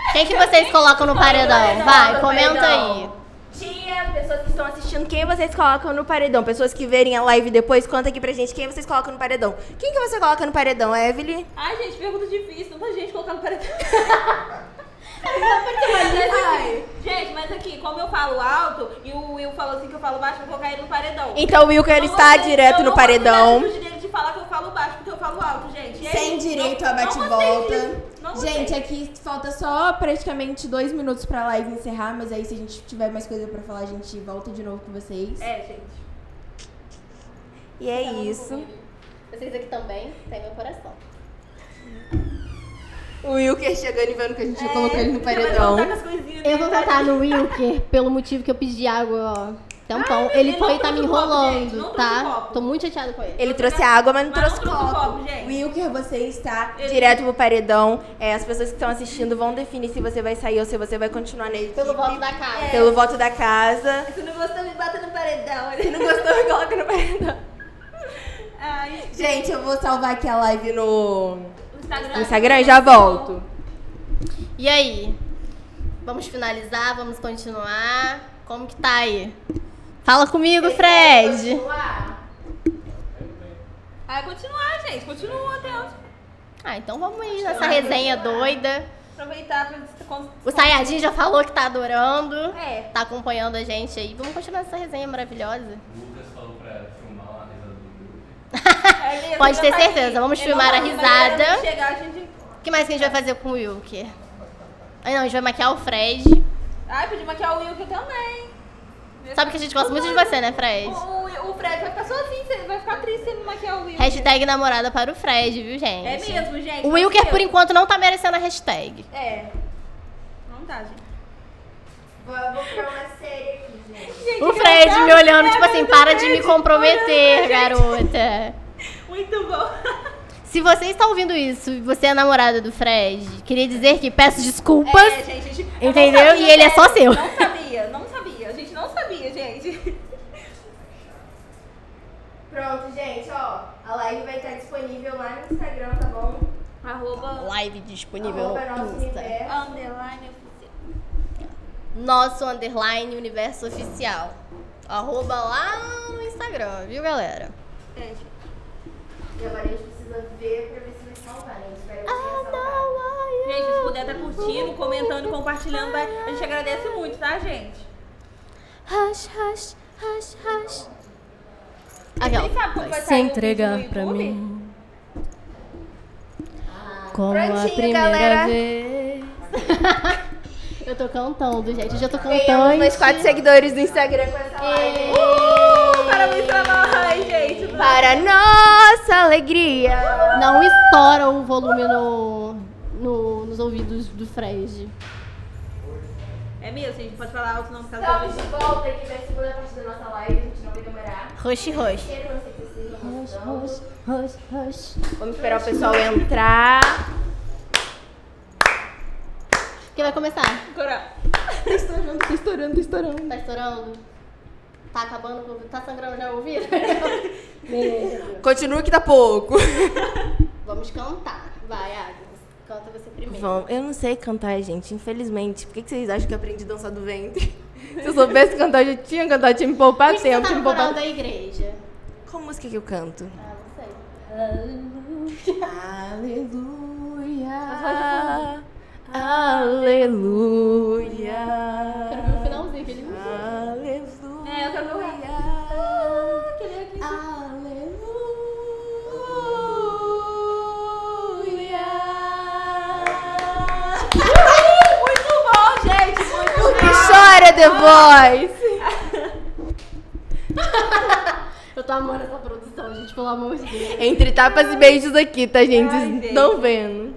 no. Quem que vocês colocam no paredão? Vai, no comenta aí. Tia, pessoas que estão assistindo, quem vocês colocam no paredão? Pessoas que verem a live depois, conta aqui pra gente quem vocês colocam no paredão. Quem que você coloca no paredão, Evelyn? Ai, gente, pergunta difícil. Tanta gente colocando paredão. Ai. Gente, mas aqui, como eu falo alto e o Will falou assim que eu falo baixo, eu vou colocar ele no paredão. Então o Eu está não sei- direto eu no paredão. De falar que eu falo baixo porque eu falo alto, gente. E aí, Sem direito não- a bate-volta. Gente, aqui falta só praticamente dois minutos pra live encerrar, mas aí se a gente tiver mais coisa pra falar, a gente volta de novo com vocês. É, gente. E é isso. Vocês aqui também têm meu coração. O Wilker chegando e vendo que a gente já É, colocou ele no vai paredão. Eu vou votar no Wilker pelo motivo que eu pedi água, ó. Tempão. Ai, ele ele foi não tá me copo, enrolando, não tá? copo. Tô muito chateada com ele. Ele trouxe água, mas não Mas não trouxe trouxe copo. copo, gente. Wilker, você está Ele- direto pro paredão. É, as pessoas que estão assistindo vão definir se você vai sair ou se você vai continuar nele. Pelo voto da casa. Pelo voto da casa. Se não gostou, me bata no paredão. Se não gostou, me coloca no paredão. Ai, Gente, eu vou salvar aqui a live no Instagram. no Instagram e já volto. E aí? Vamos finalizar? Vamos continuar? Como que tá aí? Fala comigo, Fred. Vai continuar, gente. Continua até onde. Ah, então vamos aí nessa resenha doida. Aproveitar pra... O Sayajin já falou que tá adorando. É. Tá acompanhando a gente aí. Vamos continuar essa resenha maravilhosa. O Lucas falou pra filmar uma risa do. É mesmo, Pode ter tá certeza, vamos filmar a risada. chegar, a gente... O que mais que a gente vai fazer com o Wilker? Ah, não, a gente vai maquiar o Fred. Ai, podia maquiar o Wilker também. Sabe que a gente gosta muito de você, né, Fred? O, o, o Fred vai ficar sozinho, vai ficar triste se ele não maquiar o Wilker. Hashtag namorada para o Fred, viu, gente? É mesmo, gente. O Wilker, meu por enquanto, não tá merecendo a hashtag. É. Não tá, gente. Vou, vou criar uma série aqui, gente. Gente, O Fred engraçado. me olhando, É, tipo assim, para de Fred me comprometer, garota. Muito bom. Se você está ouvindo isso e você é namorada do Fred, queria dizer que peço desculpas. É, gente, a gente- Entendeu? sabia, E ele é só seu. Não sabia, não Pronto, gente, ó. A live vai estar disponível lá no Instagram, tá bom? Arroba Live disponível Arroba no nosso Insta. universo. underline oficial. Nosso underline universo oficial. Arroba lá no Instagram, viu, galera? É, gente. E agora a gente precisa ver pra ver se vai salvar, né? Espero que Ah, salvado. Gente, se puder estar curtindo, comentando, compartilhando, vai- a gente agradece muito, tá, gente? Hush, hush, hush, hush. Vai vai se entregar pra mim. Como a primeira galera. vez. Eu tô cantando, gente. Eu já tô Ganhamos cantando. mais 4 seguidores no Instagram com essa live. Uh, parabéns pra nós, gente. Para nossa alegria. Não estoura o volume no, no- nos ouvidos do Fred. É mesmo, gente. Pode falar alto não por causa Estamos de volta aqui pra segunda parte da nossa live. A gente não vai demorar. Rush, rush. Rush, rush, rush, rush. Vamos esperar o pessoal entrar. Quem vai começar? Coral. Tá estourando, tá estourando, tá estourando. Tá estourando? Tá acabando? o ouvido? Tá sangrando já o ouvido? Beleza. Continua que tá pouco. Vamos cantar. Vai, Agnes. Canta você primeiro. Vamos. Eu não sei cantar, gente, infelizmente. Por que, que vocês acham que eu aprendi a dançar do ventre? Se eu soubesse cantar, eu já tinha cantado, tinha me poupado Por que você tempo, tá no coral da igreja? Qual música que eu canto? Ah, não sei. Aleluia. Aleluia. Quero chora, The Voice? Eu tô amando essa produção, gente, pelo amor de Deus. Entre tapas e beijos aqui, tá, gente? Ai, estão vendo.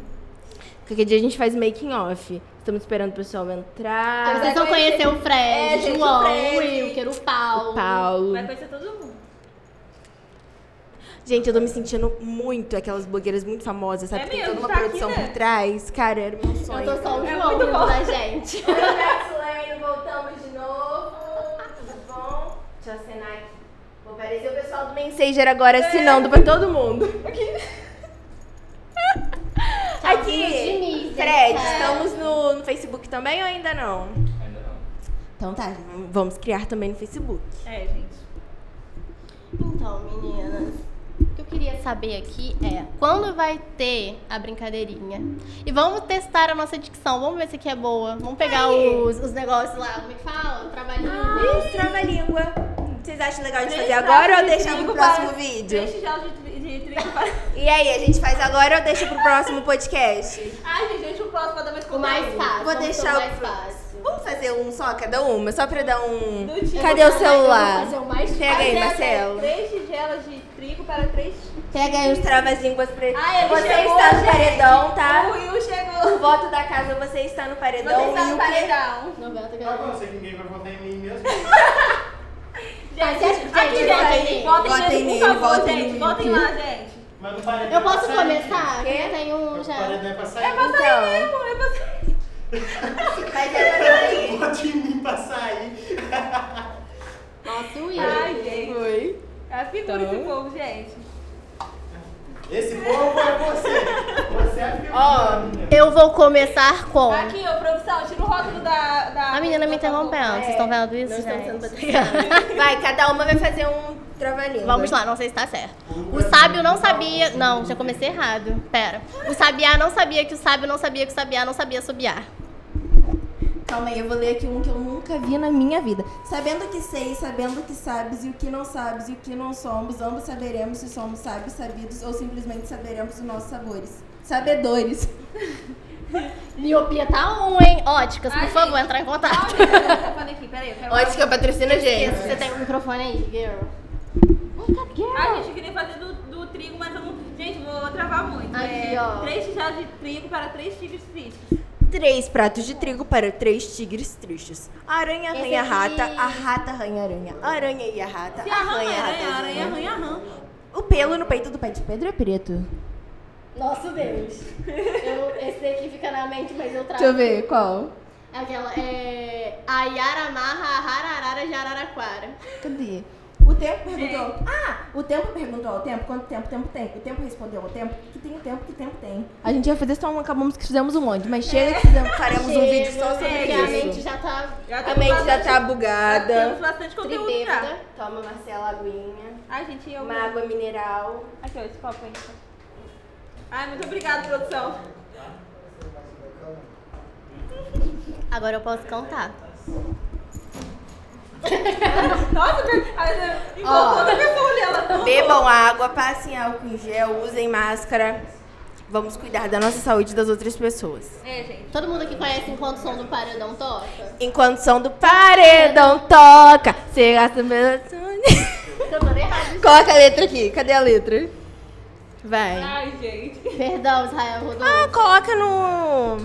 Qualquer dia a gente faz making off. Estamos esperando o pessoal entrar. Vocês vão conhecer o Fred, É, o gente, João, o o Fred. Wilker, o Paulo. O Paulo. Vai conhecer todo mundo. Gente, eu tô me sentindo muito aquelas blogueiras muito famosas, sabe? É que tem mesmo, toda uma tá aqui, produção né? por trás. Cara, era o meu sonho. Eu tô só o É João bom. da gente. Voltamos de novo. Tudo bom? Deixa eu acenar aqui. Vou aparecer o pessoal do Messenger agora assinando pra todo mundo. Aqui, mídia, Fred, estamos no, no Facebook também ou ainda não? Ainda não. Então tá, vamos criar também no Facebook. É, gente. Então, meninas, o que eu queria saber aqui é quando vai ter a brincadeirinha? E vamos testar a nossa dicção. Vamos ver se aqui é boa. Vamos pegar Aí. os, os negócios lá, como é que fala? Trabalhinho. Isso, trava-língua. Vocês acham legal de fazer agora ou deixar pro próximo para- vídeo? Três de, tri- de trigo para... E aí, a gente faz agora ou deixa pro próximo podcast? Ai, gente, deixa o próximo pra dar mais O mais fácil. Vou vamos deixar o mais pro- fácil. Vamos fazer um só, cada uma? Só pra dar um. Tipo- Cadê o celular? fazer o mais Pega aí, Marcelo. Três tigelas de trigo para três... Pega aí os travas-línguas pra Ah, ele Você chegou, está no gente. paredão, tá? O Will O chegou. voto da casa, você está no paredão. Você está no o que- paredão. 90 Eu graus. não sei que ninguém vai votar em mim mesmo. Ah, que Aqui, gente, gente, votem nele? votem Votem nele, nele, por favor, votem gente. lá, gente. Mas não paredão Eu posso é sair. começar? Eu tenho um O já. paredão é pra sair. É pra Então. sair mesmo, é pra sair. Mas é aí. Vote em mim pra sair. Nossa, o Will. Ai, gente. Foi. É a figura Então. esse povo, gente. Esse povo é você. Você é a figura. Ó, menina. Eu vou começar com. Aqui, ô, produção, tira o rótulo da... da A menina me interrompendo. Vocês estão vendo isso? Não estamos gente? sendo. Vai, cada uma vai fazer um trava-língua. Vamos lá, não sei se tá certo. O sábio não sabia. Não, já comecei errado. Pera. O sabiá não sabia que o sábio não sabia que o sabiá não sabia subiar. Calma aí, eu vou ler aqui um que eu nunca vi na minha vida. Sabendo que sei, sabendo que sabes, e o que não sabes, e o que não somos, ambos saberemos se somos sábios, sabidos, ou simplesmente saberemos os nossos sabores. Sabedores. Miopia tá um, hein? Óticas, por Ai, favor, gente. entrar em contato. Olha, falando aqui, peraí, Ótica patrocina a gente. você tem o microfone aí, girl. Ai, gente, eu queria fazer do, do trigo, mas eu não. Gente, vou travar muito. Aqui, é, ó. Três tigelas de trigo para três tigres tristes. Três pratos de trigo para três tigres tristes. A aranha Esse arranha a rata, aqui- a rata arranha a aranha. A aranha e a rata Se arranha, arranha a aranha, rata. aranha, arranha, arranha. O pelo no peito do pé de Pedro é preto. Nossa Deus. Eu, esse daqui fica na mente, mas eu trago. Deixa eu ver, qual? Aquela é. A Yaramarra, a Hararara de Araraquara. Cadê? O tempo perguntou. Ah, o tempo perguntou ao tempo quanto tempo o tempo tem. O tempo respondeu ao tempo que tem o tempo que o tempo tem. A gente ia fazer só um, acabamos que fizemos um monte, mas chega que fizemos, faremos um vídeo só sobre Porque a mente já tá Já A mente já bastante- tá bugada. Temos bastante conteúdo já. tribêbada. Toma, Marcela, aguinha. Ai, gente, eu. Uma água mineral. Aqui, ó, esse copo aí. Ai, muito obrigada, produção. Agora eu posso cantar. Nossa, toda pessoa olhando. Bebam água, passem álcool em gel, usem máscara. Vamos cuidar da nossa saúde e das outras pessoas. É, gente. Todo mundo aqui conhece Enquanto o Som do Paredão Toca? Enquanto o som do paredão toca, você gasta errado. Coloca a letra aqui. Cadê a letra? Vai. Ai, gente. Perdão, Israel Rodolfo. Ah, coloca no.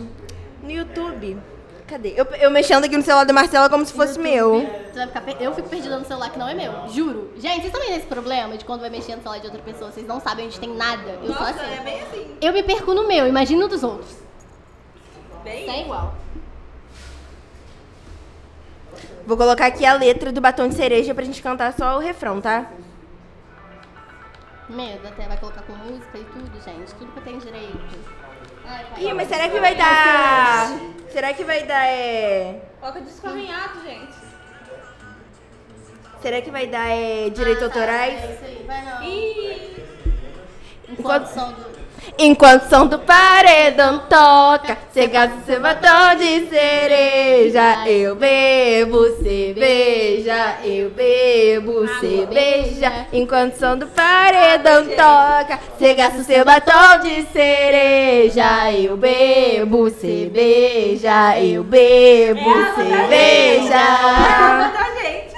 no YouTube. Cadê? Eu, eu mexendo aqui no celular da Marcela como se fosse meu. Você vai ficar per- Eu fico perdida no celular que não é meu, juro. Gente, vocês também têm esse problema de quando vai mexer no celular de outra pessoa, vocês não sabem onde tem nada. Eu sou Nossa, assim. é bem assim. Eu me perco no meu, imagina no dos outros. Bem. É igual. Vou colocar aqui a letra do batom de cereja pra gente cantar só o refrão, tá? Medo, até vai colocar com música e tudo, gente. Tudo que eu tenho direito. Ih, mas será que vai dar. Será que vai dar. É... Coloca disco arranhado, gente. Será que vai dar é, direitos Ah, tá, autorais? É isso aí, vai não. Ih, Enquanto do. Enquanto o som do paredão toca, cê gasta seu batom de cereja. Eu bebo cerveja, eu bebo cerveja. Enquanto o som do paredão toca, cê gasta seu batom de cereja. Eu bebo cerveja, eu bebo cerveja. tá, gente?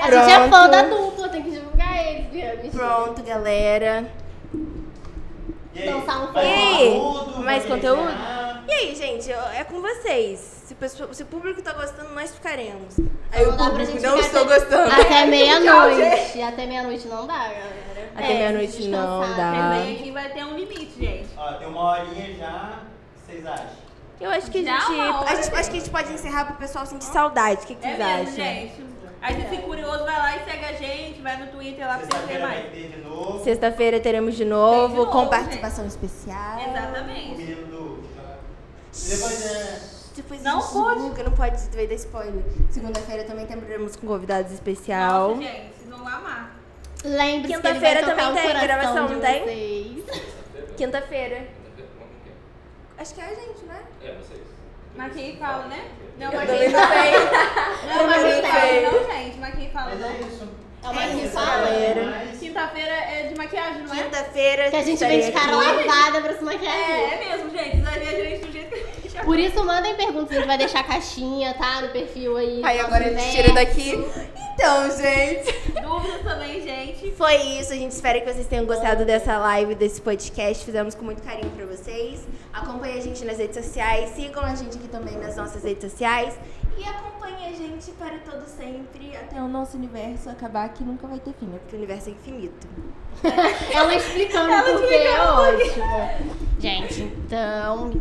A gente é fã da dupla, tem que divulgar eles. Pronto, galera. E aí, Dançar um conteúdo, Mais conteúdo? desenhar? E aí, gente, é com vocês. Se, o pessoal- se o público tá gostando, nós ficaremos. Aí o Não dá pra público gente não estou até- gostando. Até meia-noite. Até meia-noite não dá, galera. Até meia-noite não descansar, dá. Mas aí aqui vai ter um limite, gente. Ó, tem uma horinha já. O que vocês acham? Eu acho que a Já gente. uma hora, a gente- gente. acho que a gente pode encerrar pro pessoal sentir saudade. O que, que É vocês mesmo, acham? gente. Aí se fica curioso, vai lá e segue a gente, vai no Twitter lá pra vocês verem Sexta-feira vai mais. Sexta-feira teremos de novo, de novo, com gente. participação especial. O Exatamente. menino do. E depois é. Depois Não gente pode. divulga, não pode vai dar spoiler. Segunda-feira também teremos com convidados especial. Nossa, gente, vocês vão amar. Lembre-se Quinta-feira também o tem gravação, não tem? vocês. Quinta-feira. Acho que é a gente, né? É, vocês. Mas quem fala, né? Não, quem não fala. Não, mas também quem não sei. fala, não, gente. Mas quem fala, é isso. É uma É que isso, fala. galera. Quinta-feira é de maquiagem, não é? Quinta-feira. Que a gente vem de cara lavada pra se maquiar. É, é mesmo, gente. Vocês vão ver a gente do jeito que a gente. Por isso, mandem perguntas. A gente vai deixar a caixinha, tá? No perfil aí. Aí nosso agora a gente tira daqui. Então, gente. Dúvidas também, gente. Foi isso. A gente espera que vocês tenham gostado dessa live, desse podcast. Fizemos com muito carinho pra vocês. Acompanhe a gente nas redes sociais. Sigam a gente aqui também nas nossas redes sociais. E acompanhe a gente para todo sempre. Até o nosso universo acabar, que nunca vai ter fim, né? Porque o universo é infinito. Ela explicando o porquê é ótimo. Gente, então,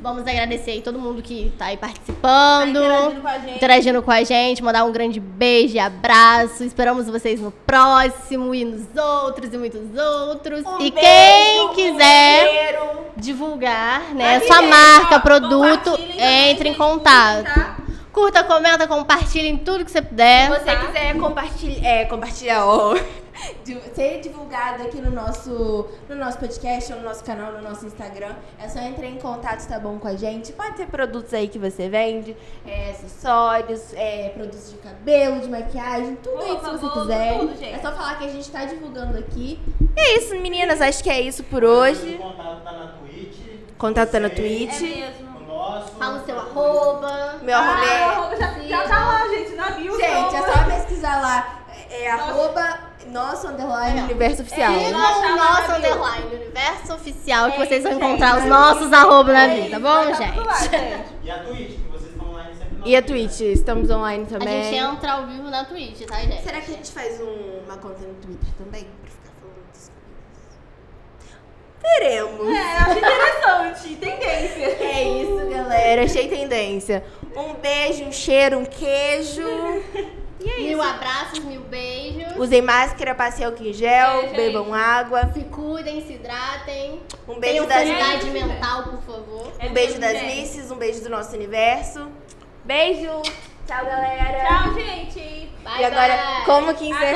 vamos agradecer aí todo mundo que tá aí participando. Interagindo com a gente. interagindo com a gente, mandar um grande beijo e abraço. Esperamos vocês no próximo e nos outros e muitos outros. Um e beijo, quem quiser cheiro. divulgar, né, Aqui, sua marca, ó, produto, entre em contato. tá? Curta, comenta, compartilhem tudo que você puder. Se você quiser compartilhar, é, compartilhar, ó. ser divulgado aqui no nosso, no nosso podcast, ou no nosso canal, no nosso Instagram, é só entrar em contato, tá bom, com a gente. Pode ter produtos aí que você vende, é, acessórios, é, produtos de cabelo, de maquiagem, tudo aí que você quiser. tudo, gente. é só falar que a gente tá divulgando aqui. É isso, meninas, acho que é isso por hoje. O contato tá na Twitch. Contato tá na Twitch. É mesmo. Nosso. Fala o seu arroba. Meu arroba Ah, é... arroba já, já tá lá, gente, na bio. Gente, é só pesquisar lá. É, é arroba nosso underline É. universo oficial. O lá nosso underline, universo oficial, que É vocês vão encontrar os nossos arroba na É vida, tá bom, gente? E a Twitch, que vocês estão online sempre E a? Twitch, estamos online A também. gente entra ao vivo na Twitch, tá, gente? Será que a gente faz um- uma conta no Twitter também? Pra ficar falando das coisas? Veremos. É, acho interessante. Tendência. É isso, galera. Achei tendência. Um beijo, um cheiro, um queijo. E é Mil isso. abraços, mil beijos. Usem máscara, passem álcool em gel, É, bebam água. Se cuidem, se hidratem. Um beijo Tenham das sanidade mental, por favor. É Um beijo das. Misses, um beijo do nosso universo. Beijo. Tchau, galera. Tchau, gente. Bye, E agora, bye. como que encerra?